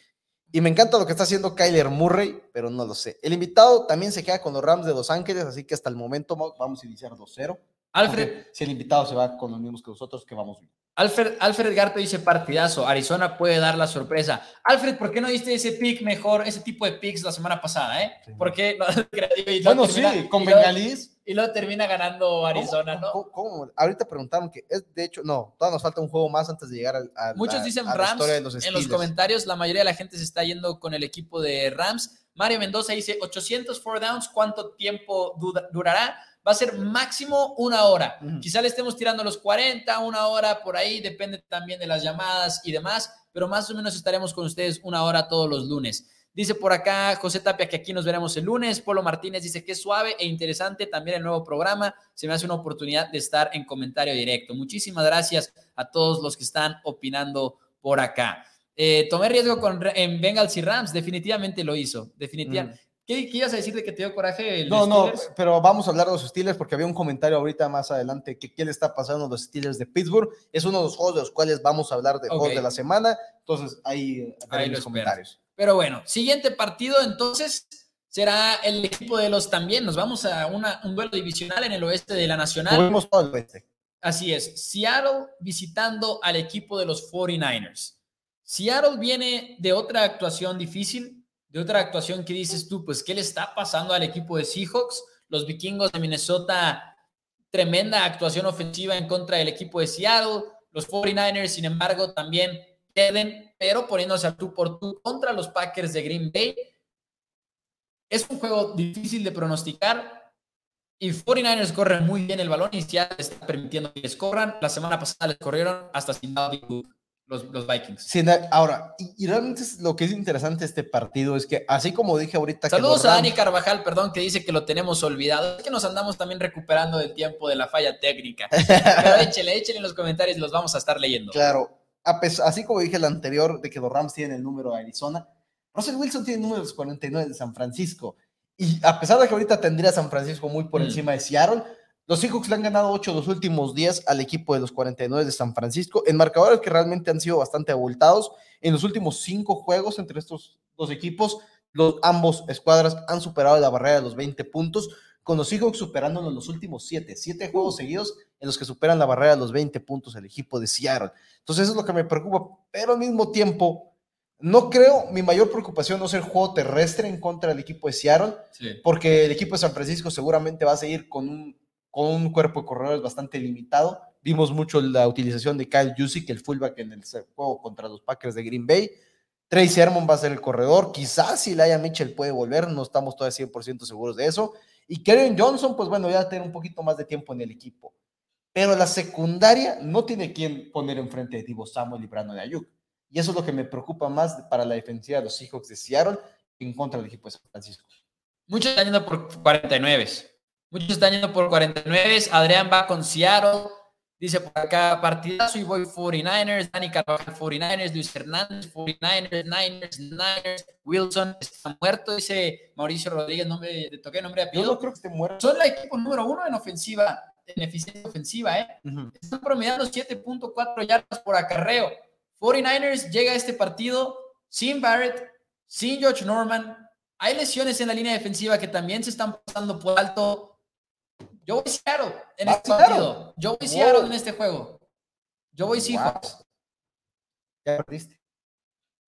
y me encanta lo que está haciendo Kyler Murray, pero no lo sé. El invitado también se queda con los Rams de Los Ángeles, así que hasta el momento vamos a iniciar 2-0. Alfred. Si el invitado se va con los mismos que nosotros, que vamos bien. Alfred, Alfred Garto dice partidazo, Arizona puede dar la sorpresa. Alfred, ¿por qué no diste ese pick mejor, ese tipo de picks la semana pasada? ¿eh? Sí. ¿Por qué? bueno, sí, con Bengalís. Y luego termina ganando Arizona, ¿no? ¿cómo, cómo, Ahorita preguntaron que es, de hecho, no, todavía nos falta un juego más antes de llegar a, a Muchos dicen a Rams historia de los en los comentarios, la mayoría de la gente se está yendo con el equipo de Rams. Mario Mendoza dice 800 four downs, ¿cuánto tiempo durará? Va a ser máximo una hora. Quizá le estemos tirando los 40, una hora por ahí, depende también de las llamadas y demás, pero más o menos estaremos con ustedes una hora todos los lunes. Dice por acá José Tapia que aquí nos veremos el lunes. Polo Martínez dice que es suave e interesante también el nuevo programa. Se me hace una oportunidad de estar en comentario directo. Muchísimas gracias a todos los que están opinando por acá. Eh, tomé riesgo con, en Bengals y Rams, definitivamente lo hizo. Definitivamente. ¿Qué, qué ibas a decir de que te dio coraje el. No, no, pero vamos a hablar de los Steelers porque había un comentario ahorita más adelante que qué le está pasando a los Steelers de Pittsburgh. Es uno de los juegos de los cuales vamos a hablar de juegos Ok. de la semana. Entonces ahí, Ahí haré lo mis espero. comentarios. Pero bueno, siguiente partido entonces será el equipo de los también. Nos vamos a una- un duelo divisional en el oeste de la Nacional. Movimos todo el oeste. Así es, Seattle visitando al equipo de los 49ers. Seattle viene de otra actuación difícil, de otra actuación que dices tú, pues, ¿qué le está pasando al equipo de Seahawks? Los vikingos de Minnesota, tremenda actuación ofensiva en contra del equipo de Seattle. Los 49ers, sin embargo, también pierden, pero poniéndose al tú por tú contra los Packers de Green Bay. Es un juego difícil de pronosticar, y 49ers corren muy bien el balón y ya está permitiendo que les corran. La semana pasada les corrieron hasta sin los, los Vikings. Sí, ahora, y, y realmente lo que es interesante este partido es que, así como dije ahorita, que Saludos a Dani Carvajal, perdón, que dice que lo tenemos olvidado. Es que nos andamos también recuperando del tiempo de la falla técnica. Pero échele, échele en los comentarios, los vamos a estar leyendo. Claro, así como dije el anterior de que los Rams tienen el número de Arizona, Russell Wilson tiene el número de los 49 de San Francisco. Y a pesar de que ahorita tendría a San Francisco muy por Mm. encima de Seattle, los Seahawks le han ganado 8 los últimos días al equipo de los 49 de San Francisco, en marcadores que realmente han sido bastante abultados. En los últimos 5 juegos entre estos dos equipos, los, ambos escuadras han superado la barrera de los 20 puntos, con los Seahawks superándolo en los últimos 7. 7 juegos seguidos en los que superan la barrera de los 20 puntos el equipo de Seattle. Entonces eso es lo que me preocupa, pero al mismo tiempo, no creo, mi mayor preocupación no es el juego terrestre en contra del equipo de Seattle, Sí. porque el equipo de San Francisco seguramente va a seguir con un, con un cuerpo de corredores bastante limitado. Vimos mucho la utilización de Kyle Jusic, el fullback en el juego contra los Packers de Green Bay. Trey Sermon va a ser el corredor. Quizás si Laia Mitchell puede volver, no estamos todavía 100% seguros de eso. Y Karen Johnson, pues bueno, ya tener un poquito más de tiempo en el equipo. Pero la secundaria no tiene quien poner enfrente de Divo Samuel y Brandon Ayuk. Y eso es lo que me preocupa más para la defensiva de los Seahawks de Seattle en contra del equipo de San Francisco. Muchos están yendo por 49. Muchos están yendo por 49. Adrián va con Seattle. Dice por acá, partidazo y voy 49ers. Dani Carvajal 49ers. Luis Hernández 49ers. Niners, Niners. Wilson está muerto. Dice Mauricio Rodríguez, nombre, le toqué nombre de Yo apellido. no creo que esté muerto. Son el equipo número uno en ofensiva, en eficiencia ofensiva, ¿eh? Ujú. Están promediando 7.4 yardas por acarreo. 49ers llega a este partido sin Barrett, sin George Norman. Hay lesiones en la línea defensiva que también se están pasando por alto. Yo voy Seattle en ¿Va este Seattle? partido. Yo voy Wow. Seattle en este juego. Yo voy Wow. Seahawks. Ya perdiste.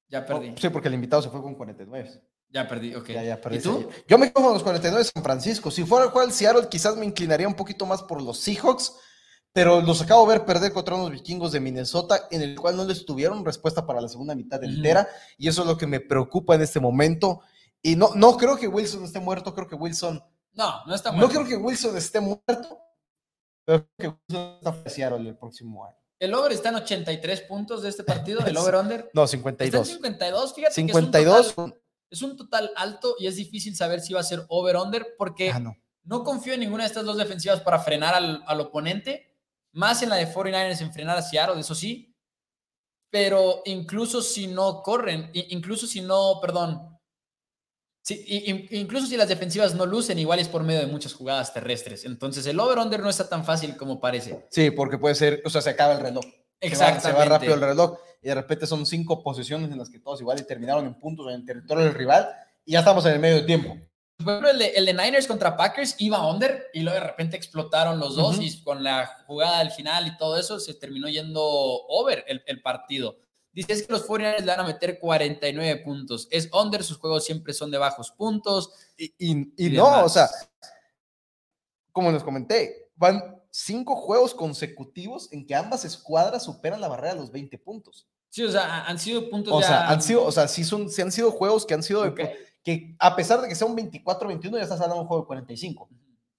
Ya perdí. Oh, sí, porque el invitado se fue con 49. Ya perdí, ok. Ya, ya perdí. ¿Y tú? Yo me quedo con los 49 de San Francisco. Si fuera a jugar el Seattle, quizás me inclinaría un poquito más por los Seahawks, pero los acabo de ver perder contra unos vikingos de Minnesota, en el cual no les tuvieron respuesta para la segunda mitad entera, y eso es lo que me preocupa en este momento. Y no, no creo que Wilson esté muerto, creo que Wilson. No, no está No muerto. creo que Wilson esté muerto, pero creo que Wilson está para Seattle el próximo año. El over está en 83 puntos de este partido, el over-under. No, Está en 52. 52, fíjate que es un 52. total- es un total alto y es difícil saber si va a ser over-under porque Ah, no. no confío en ninguna de estas dos defensivas para frenar al, al oponente, más en la de 49ers en frenar a Seattle, eso sí, pero incluso si no corren, incluso si no, perdón, sí, in- incluso si las defensivas no lucen, igual es por medio de muchas jugadas terrestres. Entonces el over-under no está tan fácil como parece. Sí, porque puede ser, o sea, se acaba el reloj. Se va- Exactamente. Se va, rápido el reloj y de repente son cinco posiciones en las que todos igual y terminaron en puntos en el territorio del rival y ya estamos en el medio de tiempo. Por ejemplo, el de, el de Niners contra Packers iba under y luego de repente explotaron los dos y con la jugada del final y todo eso se terminó yendo over el, el partido. Dice es que los 49ers le van a meter 49 puntos. Es under, sus juegos siempre son de bajos puntos. Y, y- y y no, o sea, como les comenté, van cinco juegos consecutivos en que ambas escuadras superan la barrera de los 20 puntos. Sí, o sea, han sido puntos O ya- sea, han sido, o sea, sí, son, sí han sido juegos que han sido de- que a pesar de que sea un 24-21, ya estás hablando de un juego de 45.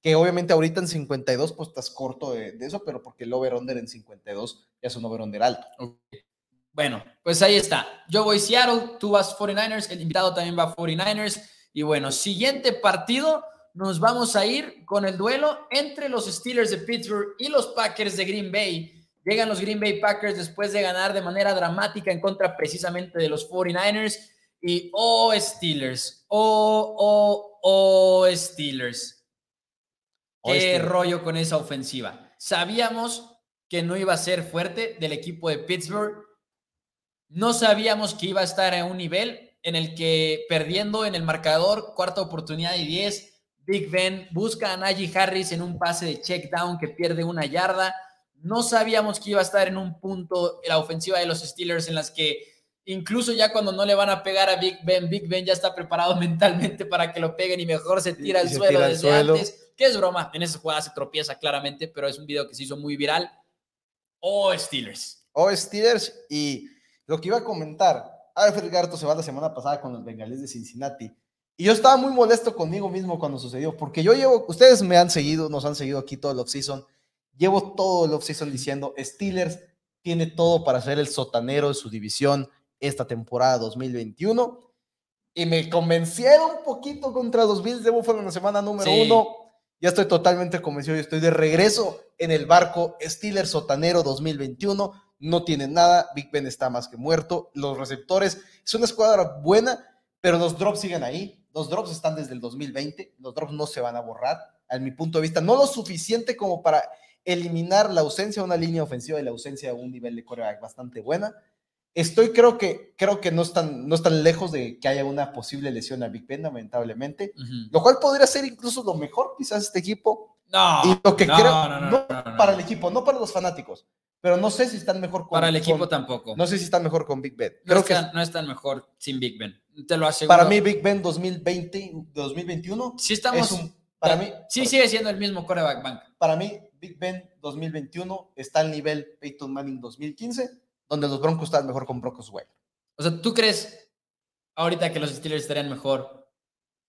Que obviamente ahorita en 52, pues estás corto de, de eso, pero porque el over-under en 52 ya es un over-under alto. Bueno, pues ahí está. Yo voy Seattle, tú vas 49ers, el invitado también va 49ers. Y bueno, siguiente partido, nos vamos a ir con el duelo entre los Steelers de Pittsburgh y los Packers de Green Bay. Llegan los Green Bay Packers después de ganar de manera dramática en contra precisamente de los 49ers. Y oh, Steelers, oh, oh, oh, Steelers. Oh, Qué Steelers. rollo con esa ofensiva. Sabíamos que no iba a ser fuerte del equipo de Pittsburgh. No sabíamos que iba a estar en un nivel en el que perdiendo en el marcador, cuarta oportunidad y 10, Big Ben busca a Najee Harris en un pase de check down que pierde una yarda. No sabíamos que iba a estar en un punto la ofensiva de los Steelers en las que incluso ya cuando no le van a pegar a Big Ben, Big Ben ya está preparado mentalmente para que lo peguen y mejor se tira al suelo tira desde suelo. antes. Que es broma, en esa jugada se tropieza claramente, pero es un video que se hizo muy viral. Oh, Steelers. O Steelers y lo que iba a comentar, Alfred Garto se va la semana pasada con los bengalíes de Cincinnati y yo estaba muy molesto conmigo mismo cuando sucedió, porque yo llevo, ustedes me han seguido, nos han seguido aquí todo el offseason, llevo todo el offseason diciendo, Steelers tiene todo para ser el sotanero de su división esta temporada 2021 y me convencieron un poquito contra los Bills de Buffalo en la semana número Sí. uno. Ya estoy totalmente convencido y estoy de regreso en el barco Steelers Sotanero 2021. No tiene nada, Big Ben está más que muerto. Los receptores es una escuadra buena, pero los drops siguen ahí. Los drops están desde el 2020. Los drops no se van a borrar, a mi punto de vista. No lo suficiente como para eliminar la ausencia de una línea ofensiva y la ausencia de un nivel de coreback bastante buena. Estoy, creo que, creo que no están, no están lejos de que haya una posible lesión a Big Ben, lamentablemente lo cual podría ser incluso lo mejor quizás este equipo No. y lo que no, creo no, no, no no, no, no. para el equipo no para los fanáticos pero no sé si están mejor con Para el equipo con- tampoco. no sé si están mejor con Big Ben No, creo que están, no están mejor sin Big Ben. Te lo aseguro. para mí Big Ben 2020 2021 sí estamos. es un para mí sí sigue siendo el mismo coreback bank. para mí Big Ben 2021 está al nivel Peyton Manning 2015 donde los Broncos están mejor con Brock Osweiler O sea, ¿tú crees ahorita que los Steelers estarían mejor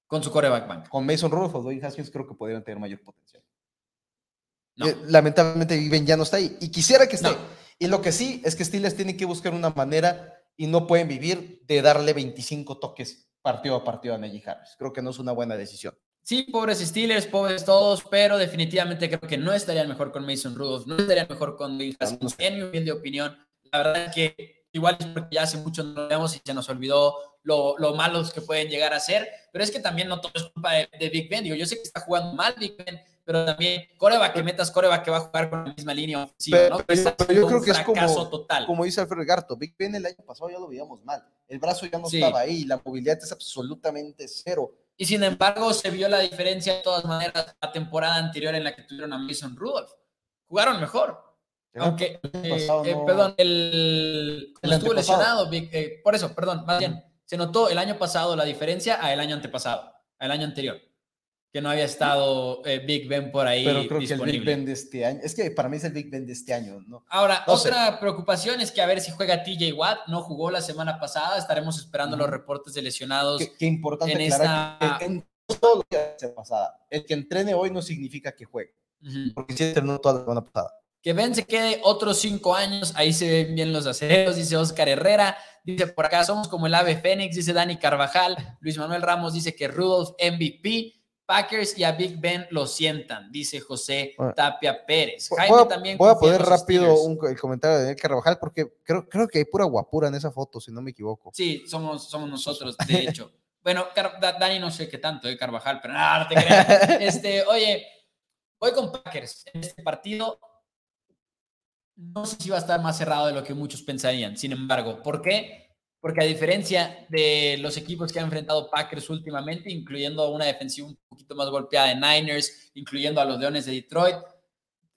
con su coreback bank? con Mason Rudolph o Dwayne Haskins creo que podrían tener mayor potencial No. Eh, lamentablemente Big Ben ya no está ahí y quisiera que esté No. Y lo que sí es que Steelers tienen que buscar una manera y no pueden vivir de darle 25 toques partido a partido a Najee Harris. Creo que no es una buena decisión. Sí, pobres Steelers, pobres todos, pero definitivamente creo que no estarían mejor con Mason Rudolph, no estarían mejor con Bill Haskins, en mi humilde opinión. La verdad es que igual es porque ya hace mucho no lo vemos y se nos olvidó lo, lo malos que pueden llegar a ser, pero es que también no todo es culpa de, de Big Ben. Digo, yo sé que está jugando mal Big Ben, pero también Coreba que metas Coreba que va a jugar con la misma línea ofensiva, Pero- ¿no? pero pero yo creo que es como- total. Como dice Alfredo Garto, Big Ben el año pasado ya lo veíamos mal. El brazo ya no Sí. estaba ahí, la movilidad es absolutamente cero. Y sin embargo, se vio la diferencia de todas maneras la temporada anterior en la que tuvieron a Mason Rudolph. Jugaron mejor. Aunque, el año eh, eh, perdón, el, estuvo lesionado, Big- eh, por eso, perdón, más bien, Se notó el año pasado la diferencia a el año antepasado, al año anterior, que no había estado eh, Big Ben por ahí. Pero creo disponible. que el Big Ben de este año, es que para mí es el Big Ben de este año, ¿no? Ahora, No sé. otra preocupación es que a ver si juega TJ Watt. No jugó la semana pasada. Estaremos esperando los reportes de lesionados. Qué, qué importante en esta- que en todo lo que hace pasada. El que entrene hoy no significa que juegue, porque sí entrenó toda la semana pasada. Que Ben se quede otros cinco años. Ahí se ven bien los aceros, dice Oscar Herrera. Dice por acá, somos como el ave Fénix, dice Dani Carvajal. Luis Manuel Ramos dice que Rudolph MVP. Packers y a Big Ben lo sientan, dice José. Tapia Pérez. Voy Jaime a, también voy a poner rápido un- el comentario de Daniel Carvajal, porque creo, creo que hay pura guapura en esa foto, si no me equivoco. Sí, somos, somos nosotros, de hecho. Bueno, Car- Dani no sé qué tanto, de Carvajal, pero nada, no te creas. Este, oye, voy con Packers en este partido. No sé si va a estar más cerrado de lo que muchos pensarían. Sin embargo, ¿por qué? Porque a diferencia de los equipos que han enfrentado Packers últimamente, incluyendo una defensiva un poquito más golpeada de Niners, incluyendo a los Leones de Detroit,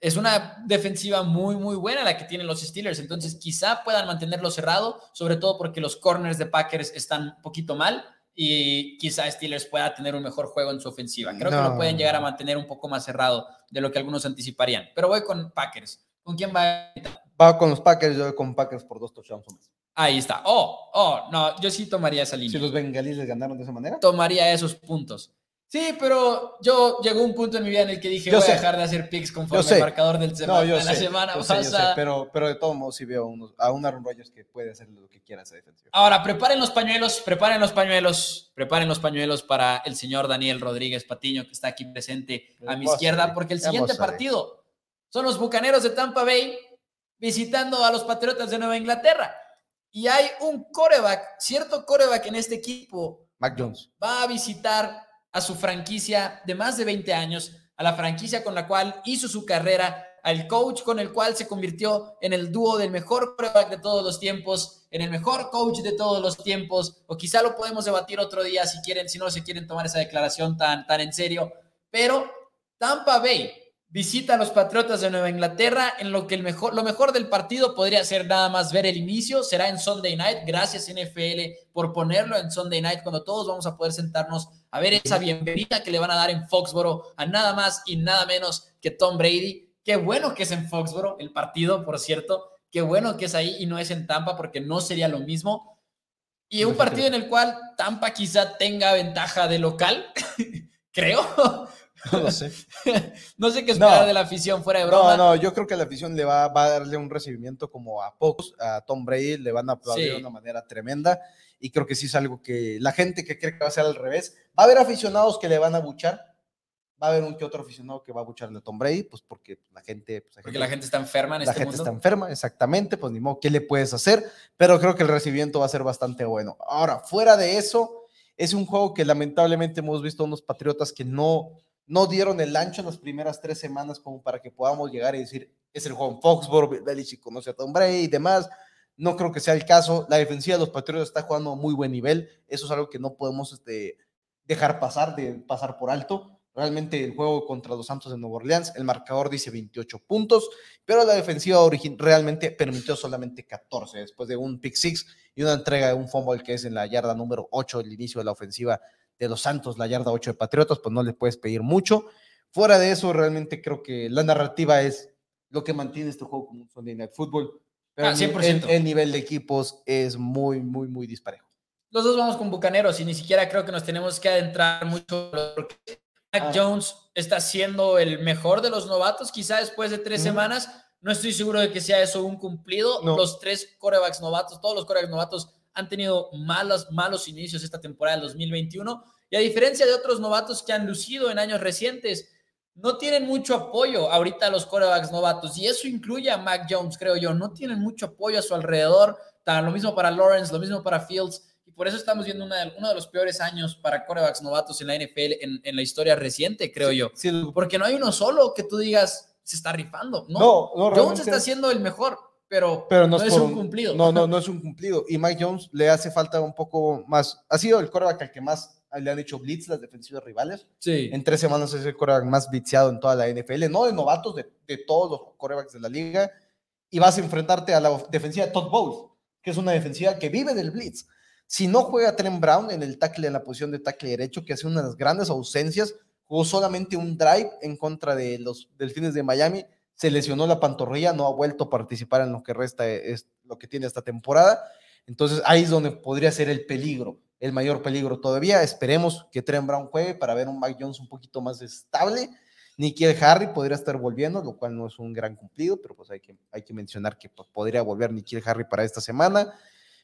es una defensiva muy, muy buena la que tienen los Steelers. Entonces, quizá puedan mantenerlo cerrado, sobre todo porque los corners de Packers están un poquito mal y quizá Steelers pueda tener un mejor juego en su ofensiva. Creo que lo No. pueden llegar a mantener un poco más cerrado de lo que algunos anticiparían. Pero voy con Packers. ¿Con quién va? Va con los Packers, yo voy con Packers por dos touchdowns o más. Ahí está. Oh, oh, no, yo sí tomaría esa línea. Si los bengalíes les ganaron de esa manera. Tomaría esos puntos. Sí, pero yo llegó un punto en mi vida en el que dije, Yo voy sé. a dejar de hacer picks conforme el marcador del sema- No, yo de la sé, semana yo sé, yo sé, pero, pero de todos modos sí veo unos, a un Aaron Rodgers que puede hacer lo que quiera esa defensiva. Ahora, preparen los pañuelos, preparen los pañuelos, preparen los pañuelos para el señor Daniel Rodríguez Patiño, que está aquí presente a mi izquierda, porque el siguiente partido son los Bucaneros de Tampa Bay visitando a los Patriotas de Nueva Inglaterra. Y hay un coreback, cierto coreback en este equipo, Mac Jones. va a visitar a su franquicia de más de 20 años, a la franquicia con la cual hizo su carrera, al coach con el cual se convirtió en el dúo del mejor quarterback de todos los tiempos, en el mejor coach de todos los tiempos, o quizá lo podemos debatir otro día si quieren, si no se quieren tomar esa declaración tan, tan en serio, pero Tampa Bay visita a los Patriotas de Nueva Inglaterra en lo que el mejor, lo mejor del partido podría ser nada más ver el inicio, será en Sunday Night, gracias NFL por ponerlo en Sunday Night cuando todos vamos a poder sentarnos a ver esa bienvenida que le van a dar en Foxboro a nada más y nada menos que Tom Brady. Qué bueno que es en Foxboro el partido, por cierto, qué bueno que es ahí y no es en Tampa porque no sería lo mismo. Y un partido en el cual Tampa quizá tenga ventaja de local, creo. No lo sé. no sé qué esperar No. de la afición fuera de broma. No, no, yo creo que la afición le va, va a darle un recibimiento como a pocos, a Tom Brady, le van a aplaudir Sí. de una manera tremenda y creo que sí es algo que la gente que cree que va a ser al revés, va a haber aficionados que le van a buchar, va a haber un que otro aficionado que va a bucharle a Tom Brady, pues porque la gente... Pues, Porque la gente está enferma en la este gente mundo. está enferma, exactamente, pues ni modo, ¿qué le puedes hacer? Pero creo que el recibimiento va a ser bastante bueno. Ahora, fuera de eso, es un juego que lamentablemente hemos visto a unos patriotas que no, no dieron el ancho en las primeras tres semanas como para que podamos llegar y decir, es el en Foxborough, Belichick conoce a Tom Brady y demás. No creo que sea el caso. La defensiva de los Patriotas está jugando a muy buen nivel. Eso es algo que no podemos este, dejar pasar, de pasar por alto. Realmente el juego contra los Santos de Nueva Orleans, el marcador dice 28 puntos, pero la defensiva realmente permitió solamente 14 después de un pick six y una entrega de un fumble que es en la yarda número 8, el inicio de la ofensiva de los Santos, la yarda 8 de Patriotas, pues no le puedes pedir mucho. Fuera de eso, realmente creo que la narrativa es lo que mantiene este juego como un Sunday Night Football. Pero Ah, el ni- 100%. el, el nivel de equipos es muy, muy, muy disparejo. Los dos vamos con Bucaneros y ni siquiera creo que nos tenemos que adentrar mucho porque Mac Ah. Jones está siendo el mejor de los novatos, quizá después de tres semanas. No estoy seguro de que sea eso un cumplido. No. Los tres corebacks novatos, todos los corebacks novatos han tenido malos, malos inicios esta temporada del 2021. Y a diferencia de otros novatos que han lucido en años recientes, no tienen mucho apoyo ahorita los corebacks novatos. Y eso incluye a Mac Jones, creo yo. No tienen mucho apoyo a su alrededor. Lo mismo para Lawrence, lo mismo para Fields. Y por eso estamos viendo una de- uno de los peores años para corebacks novatos en la NFL en, en la historia reciente, creo yo. Sí, Porque no hay uno solo que tú digas se está rifando. No, no, no, Jones está siendo el mejor, pero, pero no, no, es por un cumplido. No, no, no es un cumplido. Y Mike Jones le hace falta un poco más. Ha sido el coreback al que más le han hecho blitz las defensivas rivales. Sí. En tres semanas es el coreback más blitzeado en toda la NFL, no de novatos, de, de todos los corebacks de la liga. Y vas a enfrentarte a la defensiva de Todd Bowles, que es una defensiva que vive del blitz. Si no juega Trent Brown en el tackle, en la posición de tackle derecho, que hace unas grandes ausencias, jugó solamente un drive en contra de los Delfines de Miami, se lesionó la pantorrilla, no ha vuelto a participar en lo que resta, es lo que tiene esta temporada. Entonces ahí es donde podría ser el peligro, el mayor peligro todavía. Esperemos que Trent Brown juegue para ver un Mike Jones un poquito más estable. Nikhil Harry podría estar volviendo, lo cual no es un gran cumplido, pero pues hay que, hay que mencionar que pues, podría volver Nikhil Harry para esta semana.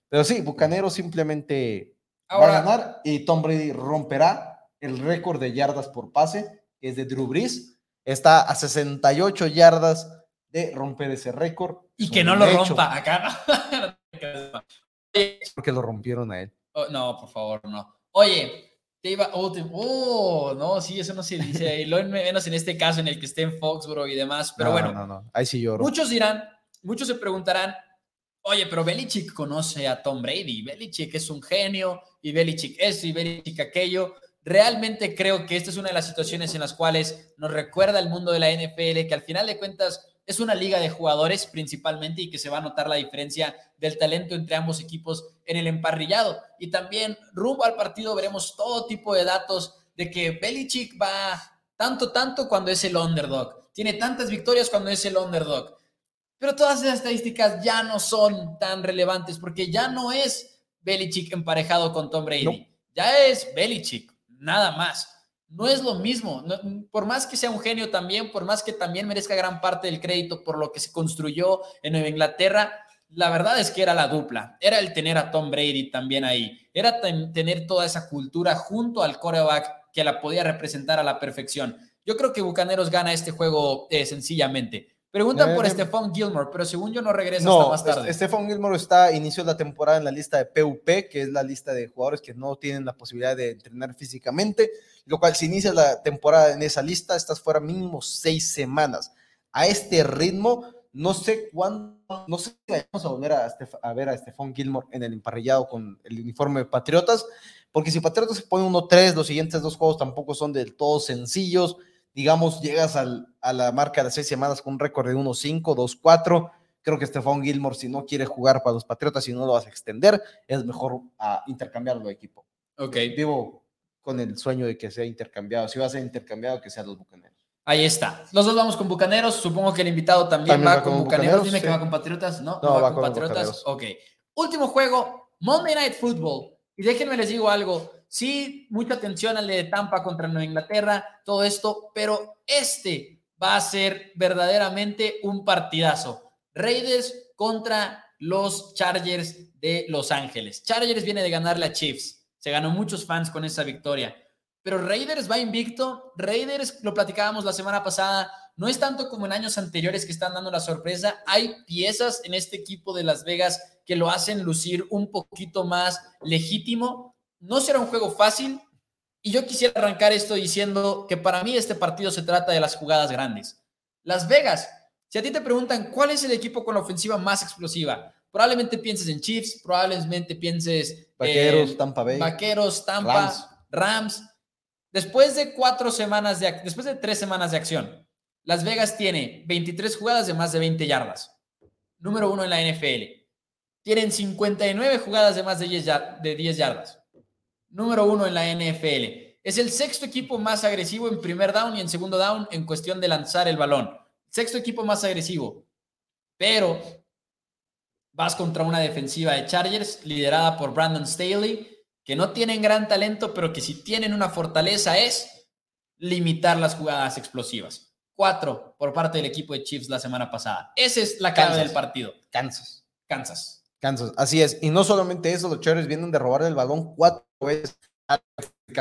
Pero sí, Bucanero simplemente va a ganar y Tom Brady romperá el récord de yardas por pase, que es de Drew Brees. Está a 68 yardas de romper ese récord. Y que no lo rompa acá. Porque lo rompieron a él. Oh, no, por favor, no. Oye, te iba. Oh, oh, no, sí, eso no se dice ahí. Lo menos en este caso en el que esté en Foxborough y demás. Pero bueno, no, no. Ahí sí lloro. Muchos dirán, muchos se preguntarán, oye, pero Belichick conoce a Tom Brady. Belichick es un genio y Belichick eso y Belichick aquello. Realmente creo que esta es una de las situaciones en las cuales nos recuerda el mundo de la NFL que al final de cuentas es una liga de jugadores principalmente y que se va a notar la diferencia del talento entre ambos equipos en el emparrillado. Y también rumbo al partido veremos todo tipo de datos de que Belichick va tanto, tanto cuando es el underdog. Tiene tantas victorias cuando es el underdog. Pero todas esas estadísticas ya no son tan relevantes porque ya no es Belichick emparejado con Tom Brady. Ya es Belichick, nada más no es lo mismo. por más que sea un genio también, por más que también merezca gran parte del crédito por lo que se construyó en Nueva Inglaterra, la verdad es que era la dupla. Era el tener a Tom Brady también ahí. Era tener toda esa cultura junto al coreback que la podía representar a la perfección. Yo creo que Bucaneros gana este juego eh, sencillamente. Preguntan por Stephon Gilmore, pero según yo no regresa hasta más tarde. Stephon Gilmore está inicio de la temporada en la lista de PUP, que es la lista de jugadores que no tienen la posibilidad de entrenar físicamente lo cual si inicia la temporada en esa lista, estás fuera mínimo seis semanas. A este ritmo, no sé cuándo, no sé si vamos a volver a, ver a Estefan Gilmore en el emparrillado con el uniforme de Patriotas, porque si Patriotas se pone 1-3, los siguientes dos juegos tampoco son del todo sencillos. Digamos, llegas a la marca de seis semanas con un récord de 1-5, 2-4. Creo que Estefan Gilmore, si no quiere jugar para los Patriotas y no lo vas a extender, es mejor a intercambiarlo de equipo. Ok. Vivo con el sueño de que sea intercambiado. Si va a ser intercambiado, que sean los bucaneros. Ahí está. Los dos vamos con bucaneros. Supongo que el invitado también, va, con, bucaneros. Dime que va con patriotas. No, no, va, con, patriotas. Ok. Último juego, Monday Night Football. Y déjenme les digo algo. Sí, mucha atención al de Tampa contra Nueva Inglaterra, todo esto, pero este va a ser verdaderamente un partidazo. Raiders contra los Chargers de Los Ángeles. Chargers viene de ganarle a Chiefs. Se ganó muchos fans con esa victoria. Pero Raiders va invicto. Raiders, lo platicábamos la semana pasada, no es tanto como en años anteriores que están dando la sorpresa. Hay piezas en este equipo de Las Vegas que lo hacen lucir un poquito más legítimo. No será un juego fácil. Y yo quisiera arrancar esto diciendo que para mí este partido se trata de las jugadas grandes. Las Vegas, si a ti te preguntan cuál es el equipo con la ofensiva más explosiva, Probablemente pienses en Chiefs, probablemente pienses Vaqueros, Tampa Bay. Vaqueros, Tampa, Rams. Después de cuatro semanas de después de tres semanas de acción, Las Vegas tiene 23 jugadas de más de 20 yardas. Número uno en la NFL. Tienen 59 jugadas de más de 10, de 10 yardas. Número uno en la NFL. Es el sexto equipo más agresivo en primer down y en segundo down en cuestión de lanzar el balón. Sexto equipo más agresivo. Pero vas contra una defensiva de Chargers liderada por Brandon Staley, que no tienen gran talento, pero que si tienen una fortaleza es limitar las jugadas explosivas. Cuatro por parte del equipo de Chiefs la semana pasada. Esa es la cara del partido. Kansas. Kansas. Kansas, así es. Y no solamente eso, los Chargers vienen de robar el balón cuatro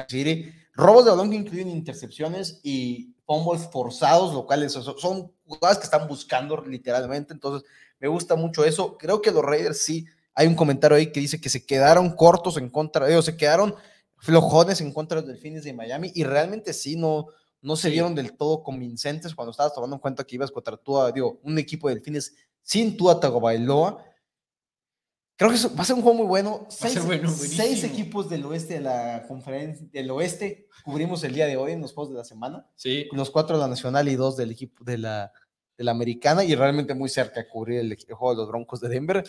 City. Robos de balón que incluyen intercepciones y fumbles forzados, lo cual son jugadas que están buscando literalmente. Entonces, me gusta mucho eso. Creo que los Raiders sí, hay un comentario ahí que dice que se quedaron cortos en contra de ellos, se quedaron flojones en contra de los Delfines de Miami y realmente sí, no, no se vieron del todo convincentes cuando estabas tomando en cuenta que ibas contra Tua, digo, un equipo de Delfines sin Tua Tagovailoa. Creo que eso va a ser un juego muy bueno. Seis, seis, equipos del oeste de la conferencia del oeste cubrimos el día de hoy en los juegos de la semana. Sí. Los cuatro de la nacional y dos del equipo de la de la americana y realmente muy cerca a cubrir el, juego de los Broncos de Denver.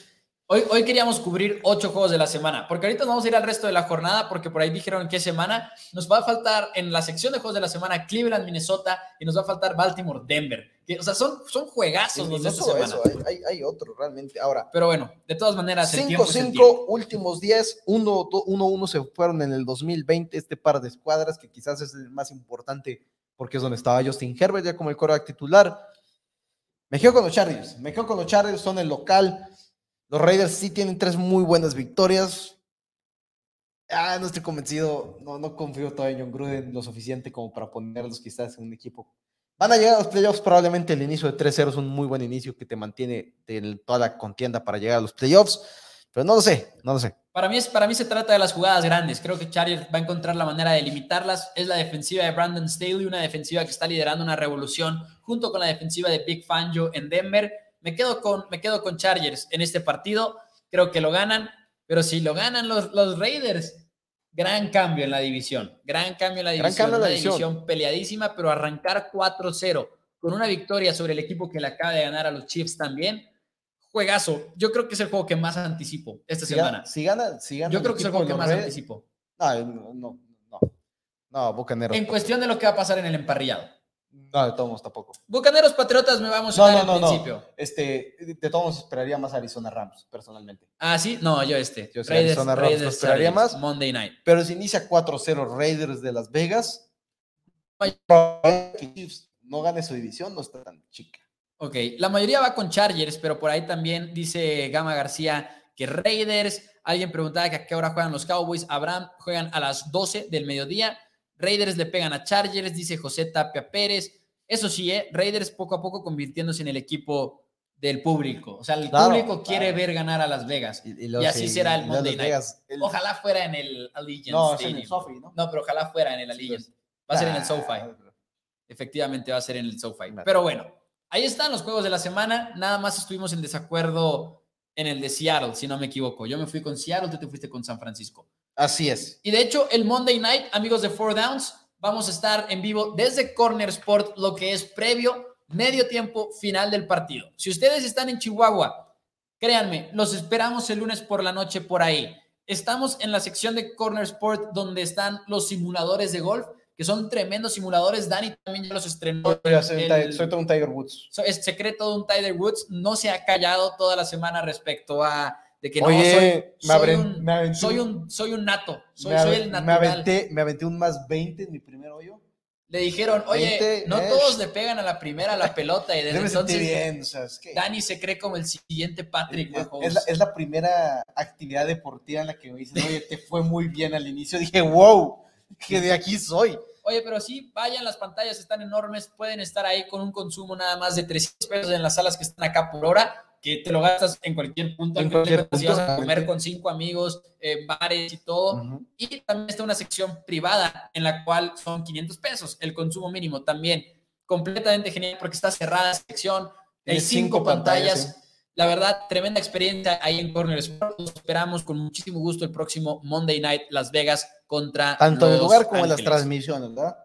Hoy, hoy queríamos cubrir ocho juegos de la semana, porque ahorita nos vamos a ir al resto de la jornada, porque por ahí dijeron qué semana. Nos va a faltar en la sección de juegos de la semana Cleveland, Minnesota, y nos va a faltar Baltimore, Denver. Que, o sea, son, son juegazos los no de esta solo semana. eso, hay, hay, otro realmente. Ahora, Pero bueno, de todas maneras, el 5, tiempo es el 5, tiempo. últimos 10, 1, 1, se fueron en el 2020, este par de escuadras que quizás es el más importante porque es donde estaba Justin Herbert ya como el coreback titular. Me quedo con los Chargers, me quedo con los Chargers, son el local. Los Raiders sí tienen tres muy buenas victorias. Ah, no estoy convencido, no, confío todavía en John Gruden lo suficiente como para ponerlos quizás en un equipo. Van a llegar a los playoffs, probablemente el inicio de 3-0 es un muy buen inicio que te mantiene en toda la contienda para llegar a los playoffs, pero no lo sé, no lo sé. Para mí, es, para mí se trata de las jugadas grandes. Creo que Chargers va a encontrar la manera de limitarlas. Es la defensiva de Brandon Staley, una defensiva que está liderando una revolución junto con la defensiva de Big Fangio en Denver. Me quedo con, me quedo con Chargers en este partido. Creo que lo ganan, pero si lo ganan los, los Raiders, gran cambio en la división. Gran cambio en la Gran división. cambio en la una división. división peleadísima, pero arrancar 4-0 con una victoria sobre el equipo que le acaba de ganar a los Chiefs también. Juegazo. Yo creo que es el juego que más anticipo esta Si semana. gana, si gana, si gana Yo creo que es el juego que más Raiders- anticipo. No, no, no, no, Bucaneros. En cuestión de lo que va a pasar en el emparrillado. No, de todos modos tampoco. Bucaneros Patriotas me va a No, emocionar no, al no, principio. no. Este, de todos modos esperaría más Arizona Rams, personalmente. Ah, sí, no, yo este. Yo sí, Arizona Rams lo esperaría más. Monday night. Pero si inicia 4-0 Raiders de Las Vegas, no gane su división, no está tan chica. Ok, la mayoría va con Chargers, pero por ahí también dice Gama García que Raiders. Alguien preguntaba que a qué hora juegan los Cowboys. Abraham juegan a las 12 del mediodía. Raiders le pegan a Chargers, dice José Tapia Pérez. Eso sí, ¿eh? Raiders poco a poco convirtiéndose en el equipo del público. O sea, el Claro, público quiere claro. ver ganar a Las Vegas. Y, Y así será el Monday night. Vegas, el- Ojalá fuera en el Allegiant no, en el ¿no? No, pero ojalá fuera en el Sí, Allegiant. pues. Va a ser en el Ah, SoFi. Efectivamente va a ser en el SoFi. Pero bueno, ahí están los juegos de la semana. Nada más estuvimos en desacuerdo en el de Seattle, si no me equivoco. Yo me fui con Seattle, tú te fuiste con San Francisco. Así es. Y de hecho, el Monday Night, amigos de Four Downs, vamos a estar en vivo desde Corner Sport, lo que es previo, medio tiempo, final del partido. Si ustedes están en Chihuahua, créanme, los esperamos el lunes por la noche por ahí. Estamos en la sección de Corner Sport donde están los simuladores de golf, que son tremendos simuladores. Dani también ya los estrenó. Soy, El- todo un Tiger Woods. Es secreto de un Tiger Woods. No se ha callado toda la semana respecto a de que no, Oye, soy, me soy abre- un, me aventé soy un- un, soy un nato, soy, me, el me natural. aventé, me aventé un más 20 en mi primer hoyo. Le dijeron, oye, 20, no eh, todos le pegan a la primera a la pelota y desde me entonces bien, o sea, es que Dani se cree como el siguiente Patrick es la, es la primera actividad deportiva en la que me dicen, oye, te fue muy bien al inicio. Dije, wow, que de aquí soy. Oye, pero sí, vayan, las pantallas están enormes, pueden estar ahí con un consumo nada más de 300 pesos en las salas que están acá por hora, que te lo gastas en cualquier punto, En cualquier si punto, vas a comer con cinco amigos, eh, bares y todo. Y también está una sección privada en la cual son 500 pesos el consumo mínimo también. Completamente genial porque está cerrada la sección. Hay cinco, cinco pantallas. pantallas, La verdad, tremenda experiencia ahí en Corner Sport. Los esperamos con muchísimo gusto el próximo Monday Night Las Vegas contra Tanto en el lugar como en las transmisiones, ¿verdad?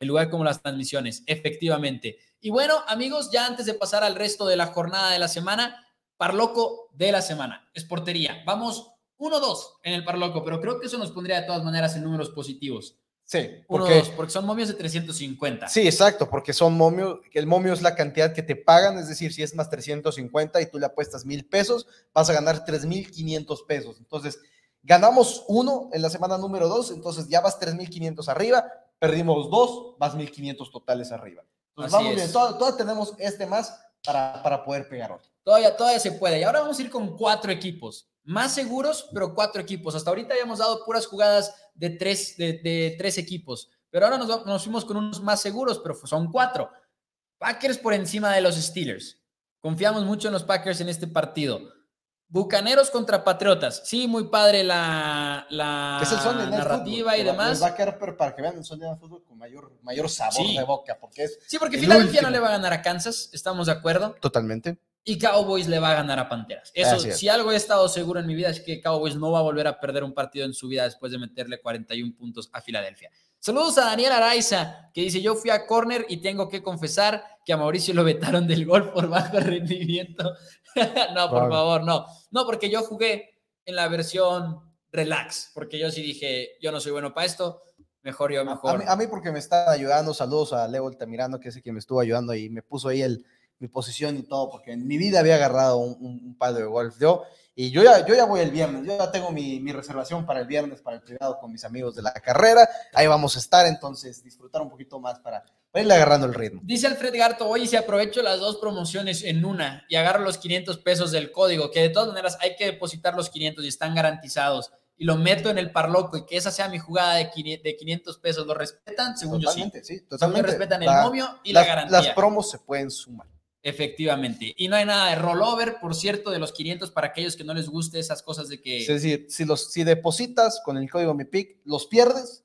El lugar como las transmisiones, efectivamente. Y bueno, amigos, ya antes de pasar al resto de la jornada de la semana, Parloco de la semana, Esportería. Vamos 1-2 en el Parloco, pero creo que eso nos pondría de todas maneras en números positivos. Sí, 1-2, porque, porque son momios de 350. sí, exacto, porque son momios, el momio es la cantidad que te pagan, es decir, si es más 350 y tú le apuestas mil pesos, vas a ganar 3.500 pesos. Entonces, ganamos uno en la semana número dos, entonces ya vas 3.500 arriba, perdimos dos, vas 1.500 totales arriba. Entonces, Así vamos bien, todavía, todavía tenemos este más para, para poder pegar otro. Todavía, todavía se puede. Y ahora vamos a ir con cuatro equipos. Más seguros, pero cuatro equipos. Hasta ahorita habíamos dado puras jugadas de tres, de, de tres equipos. Pero ahora nos, nos fuimos con unos más seguros, pero son cuatro. Packers por encima de los Steelers. Confiamos mucho en los Packers en este partido. Bucaneros contra Patriotas. Sí, muy padre la, la es el narrativa y demás. Les va a quedar pero para que vean el Sunday Night Football con mayor, mayor sabor Sí. de boca, porque es Sí, porque el Filadelfia no le va a ganar a Kansas, estamos de acuerdo. totalmente. Y Cowboys le va a ganar a Panteras. Eso, Así es. si algo he estado seguro en mi vida es que Cowboys no va a volver a perder un partido en su vida después de meterle 41 puntos a Filadelfia. Saludos a Daniel Araiza, que dice, yo fui a corner y tengo que confesar que a Mauricio lo vetaron del gol por bajo rendimiento. no, por favor, no. No, porque yo jugué en la versión relax, porque yo sí dije, yo no soy bueno para esto, mejor yo, mejor. A, mí, porque me está ayudando, saludos a Leo Altamirano, que es el que me estuvo ayudando y me puso ahí el, mi posición y todo, porque en mi vida había agarrado un, un, palo de golf. Yo, y yo ya, yo ya voy el viernes, yo ya tengo mi, mi, reservación para el viernes, para el privado con mis amigos de la carrera. Ahí vamos a estar, entonces disfrutar un poquito más para, para irle agarrando el ritmo. Dice Alfred Garto, oye, si aprovecho las dos promociones en una y agarro los 500 pesos del código, que de todas maneras hay que depositar los 500 y están garantizados y lo meto en el parloco y que esa sea mi jugada de 500 pesos, ¿lo respetan? Según totalmente, yo sí. sí totalmente. respetan el novio y la garantía. Las promos se pueden sumar. Efectivamente. Y no hay nada de rollover, por cierto, de los 500 para aquellos que no les guste esas cosas de que... Es decir, si, los, si depositas con el código MIPIC, los pierdes,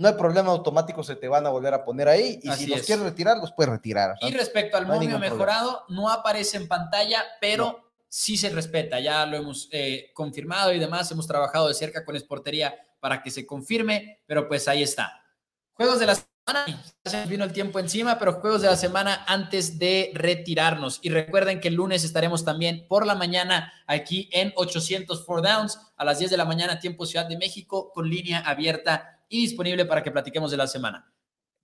no hay problema automático, se te van a volver a poner ahí. Y si los quieres retirar, los puedes retirar. Y respecto al no mejorado, no aparece en pantalla, pero sí se respeta, ya lo hemos eh, confirmado y demás, hemos trabajado de cerca con Esportería para que se confirme, pero pues ahí está. Juegos de la semana, ya se nos vino el tiempo encima, pero juegos de la semana antes de retirarnos. Y recuerden que el lunes estaremos también por la mañana aquí en 804 Downs a las 10 de la mañana, tiempo Ciudad de México, con línea abierta y disponible para que platiquemos de la semana.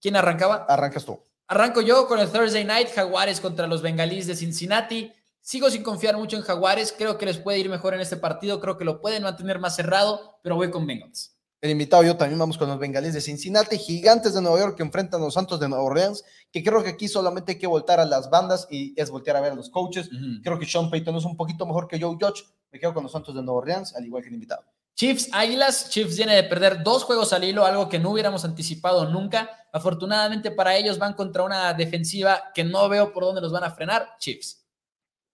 ¿Quién arrancaba? Arrancas tú. Arranco yo con el Thursday Night, Jaguares contra los Bengalíes de Cincinnati. Sigo sin confiar mucho en Jaguares, creo que les puede ir mejor en este partido, creo que lo pueden mantener más cerrado, pero voy con Bengals. El invitado yo también vamos con los bengalíes de Cincinnati, gigantes de Nueva York que enfrentan a los Santos de Nueva Orleans, que creo que aquí solamente hay que voltar a las bandas y es voltear a ver a los coaches. Creo que Sean Payton es un poquito mejor que Joe Judge. Me quedo con los Santos de Nueva Orleans, al igual que el invitado. Chiefs Águilas, Chiefs viene de perder dos juegos al hilo, algo que no hubiéramos anticipado nunca. Afortunadamente para ellos van contra una defensiva que no veo por dónde los van a frenar, Chiefs.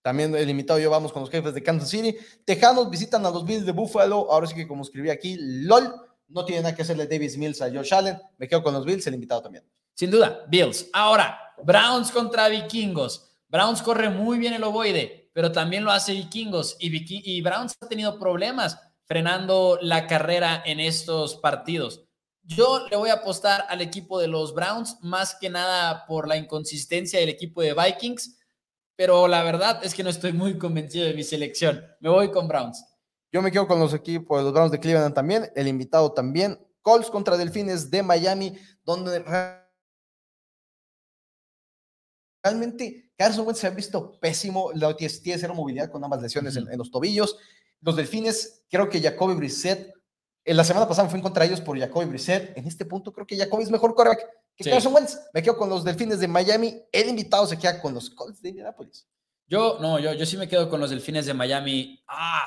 También el invitado yo vamos con los jefes de Kansas City. Tejanos visitan a los Bills de Buffalo. Ahora sí que como escribí aquí, LOL. No tiene nada que hacerle Davis Mills a Josh Allen. Me quedo con los Bills, el invitado también. Sin duda, Bills. Ahora, Browns contra Vikingos. Browns corre muy bien el ovoide, pero también lo hace Vikingos. Y, y Browns ha tenido problemas frenando la carrera en estos partidos. Yo le voy a apostar al equipo de los Browns, más que nada por la inconsistencia del equipo de Vikings pero la verdad es que no estoy muy convencido de mi selección. Me voy con Browns. Yo me quedo con los equipos de los Browns de Cleveland también, el invitado también. Colts contra Delfines de Miami, donde realmente Carson Wentz se ha visto pésimo. La tiene cero movilidad con ambas lesiones en, los tobillos. Los Delfines, creo que Jacoby Brissett, en la semana pasada fue en contra ellos por Jacoby Brissett. En este punto creo que Jacoby es mejor quarterback que Carson Wentz. Me quedo con los Delfines de Miami. El invitado se queda con los Colts de Indianapolis. Yo, no, yo, yo sí me quedo con los Delfines de Miami. Ah.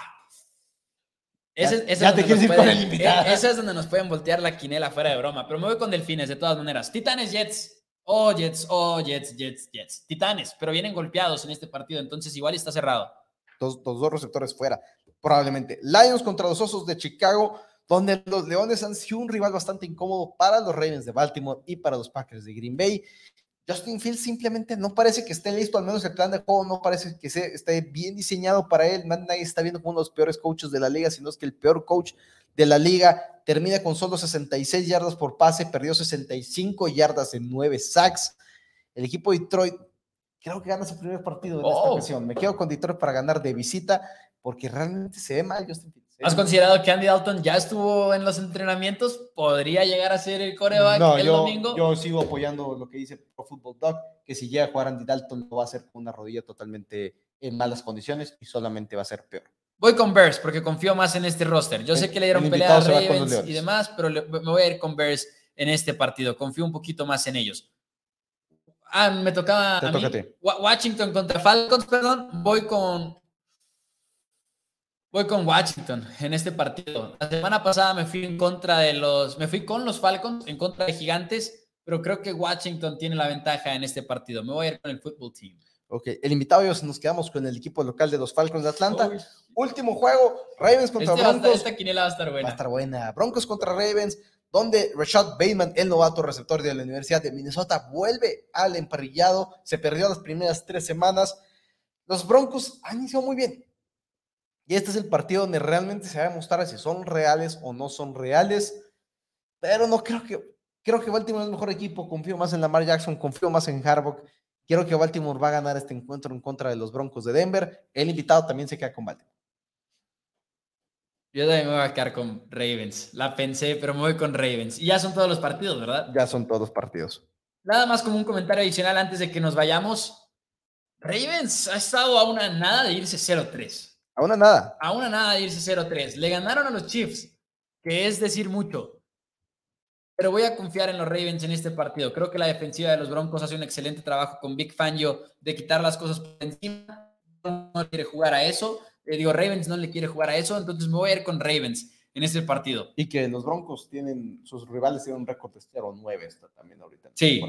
Ese, ya, te quieres ir con el invitado. E, ese es donde nos pueden voltear la quinela fuera de broma. Pero me voy con Delfines de todas maneras. Titanes, Jets. Oh, Jets, oh, Jets, Jets, Jets. Titanes, pero vienen golpeados en este partido, entonces igual está cerrado. Los, los dos receptores fuera, probablemente. Lions contra los Osos de Chicago donde los Leones han sido un rival bastante incómodo para los Ravens de Baltimore y para los Packers de Green Bay. Justin Fields simplemente no parece que esté listo, al menos el plan de juego no parece que esté bien diseñado para él. Nadie está viendo como uno de los peores coaches de la liga, sino es que el peor coach de la liga termina con solo 66 yardas por pase, perdió 65 yardas en 9 sacks. El equipo de Detroit creo que gana su primer partido en esta oh. ocasión. Me quedo con Detroit para ganar de visita porque realmente se ve mal Justin Fields. ¿Has considerado que Andy Dalton ya estuvo en los entrenamientos? ¿Podría llegar a ser el coreback el domingo? Yo sigo apoyando lo que dice Pro Football Dog, que si llega a jugar Andy Dalton lo va a hacer con una rodilla totalmente en malas condiciones y solamente va a ser peor. Voy con Bears porque confío más en este roster. Yo sé que le dieron pelea a Ravens y demás, pero me voy a ir con Bears en este partido. Confío un poquito más en ellos. Ah, me tocaba a, mí. Washington contra Falcons, perdón. Voy con Voy con Washington en este partido. La semana pasada me fui en contra de los, me fui con los Falcons en contra de Gigantes, pero creo que Washington tiene la ventaja en este partido. Me voy a ir con el fútbol team. Ok, el invitado y nos quedamos con el equipo local de los Falcons de Atlanta. Último juego, Ravens contra este Broncos. esta quinela va a estar buena. Va a estar buena. Broncos contra Ravens, donde Rashad Bateman, el novato receptor de la Universidad de Minnesota, vuelve al emparrillado. Se perdió las primeras tres semanas. Los Broncos han iniciado muy bien. Y este es el partido donde realmente se va a demostrar si son reales o no son reales. Pero no creo que, Creo que Baltimore es el mejor equipo, confío más en Lamar Jackson, confío más en Harbaugh. Quiero que Baltimore va a ganar este encuentro en contra de los Broncos de Denver. El invitado también se queda con Baltimore. Yo también me voy a quedar con Ravens. La pensé, pero me voy con Ravens. Y ya son todos los partidos, ¿verdad? Ya son todos partidos. Nada más como un comentario adicional antes de que nos vayamos. Ravens ha estado a una nada de irse 0-3. A una nada. A una nada de irse 0-3. Le ganaron a los Chiefs, que es decir mucho. Pero voy a confiar en los Ravens en este partido. Creo que la defensiva de los Broncos hace un excelente trabajo con Big Fangio de quitar las cosas por encima. No quiere jugar a eso. Eh, digo, Ravens no le quiere jugar a eso, entonces me voy a ir con Ravens en este partido. Y que los Broncos tienen, sus rivales tienen un récord de 0-9 también ahorita. Sí.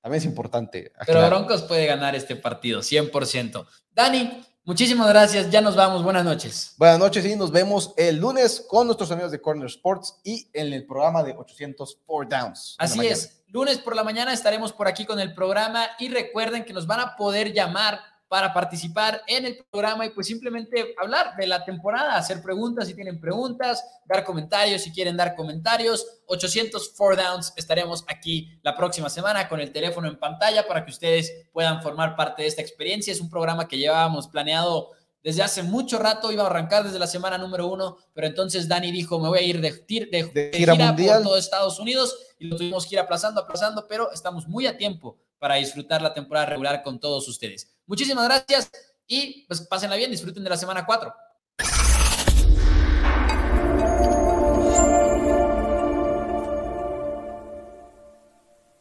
También es importante. Pero Broncos puede ganar este partido, 100%. Dani, Muchísimas gracias, ya nos vamos, buenas noches. Buenas noches y nos vemos el lunes con nuestros amigos de Corner Sports y en el programa de 804 Downs. Así es, lunes por la mañana estaremos por aquí con el programa y recuerden que nos van a poder llamar para participar en el programa y pues simplemente hablar de la temporada, hacer preguntas si tienen preguntas, dar comentarios si quieren dar comentarios. 804 Downs estaremos aquí la próxima semana con el teléfono en pantalla para que ustedes puedan formar parte de esta experiencia. Es un programa que llevábamos planeado desde hace mucho rato, iba a arrancar desde la semana número uno, pero entonces Dani dijo, me voy a ir de, de, gira, por todo Estados Unidos y lo tuvimos que ir aplazando, aplazando, pero estamos muy a tiempo para disfrutar la temporada regular con todos ustedes. Muchísimas gracias y pues pásenla bien, disfruten de la semana 4.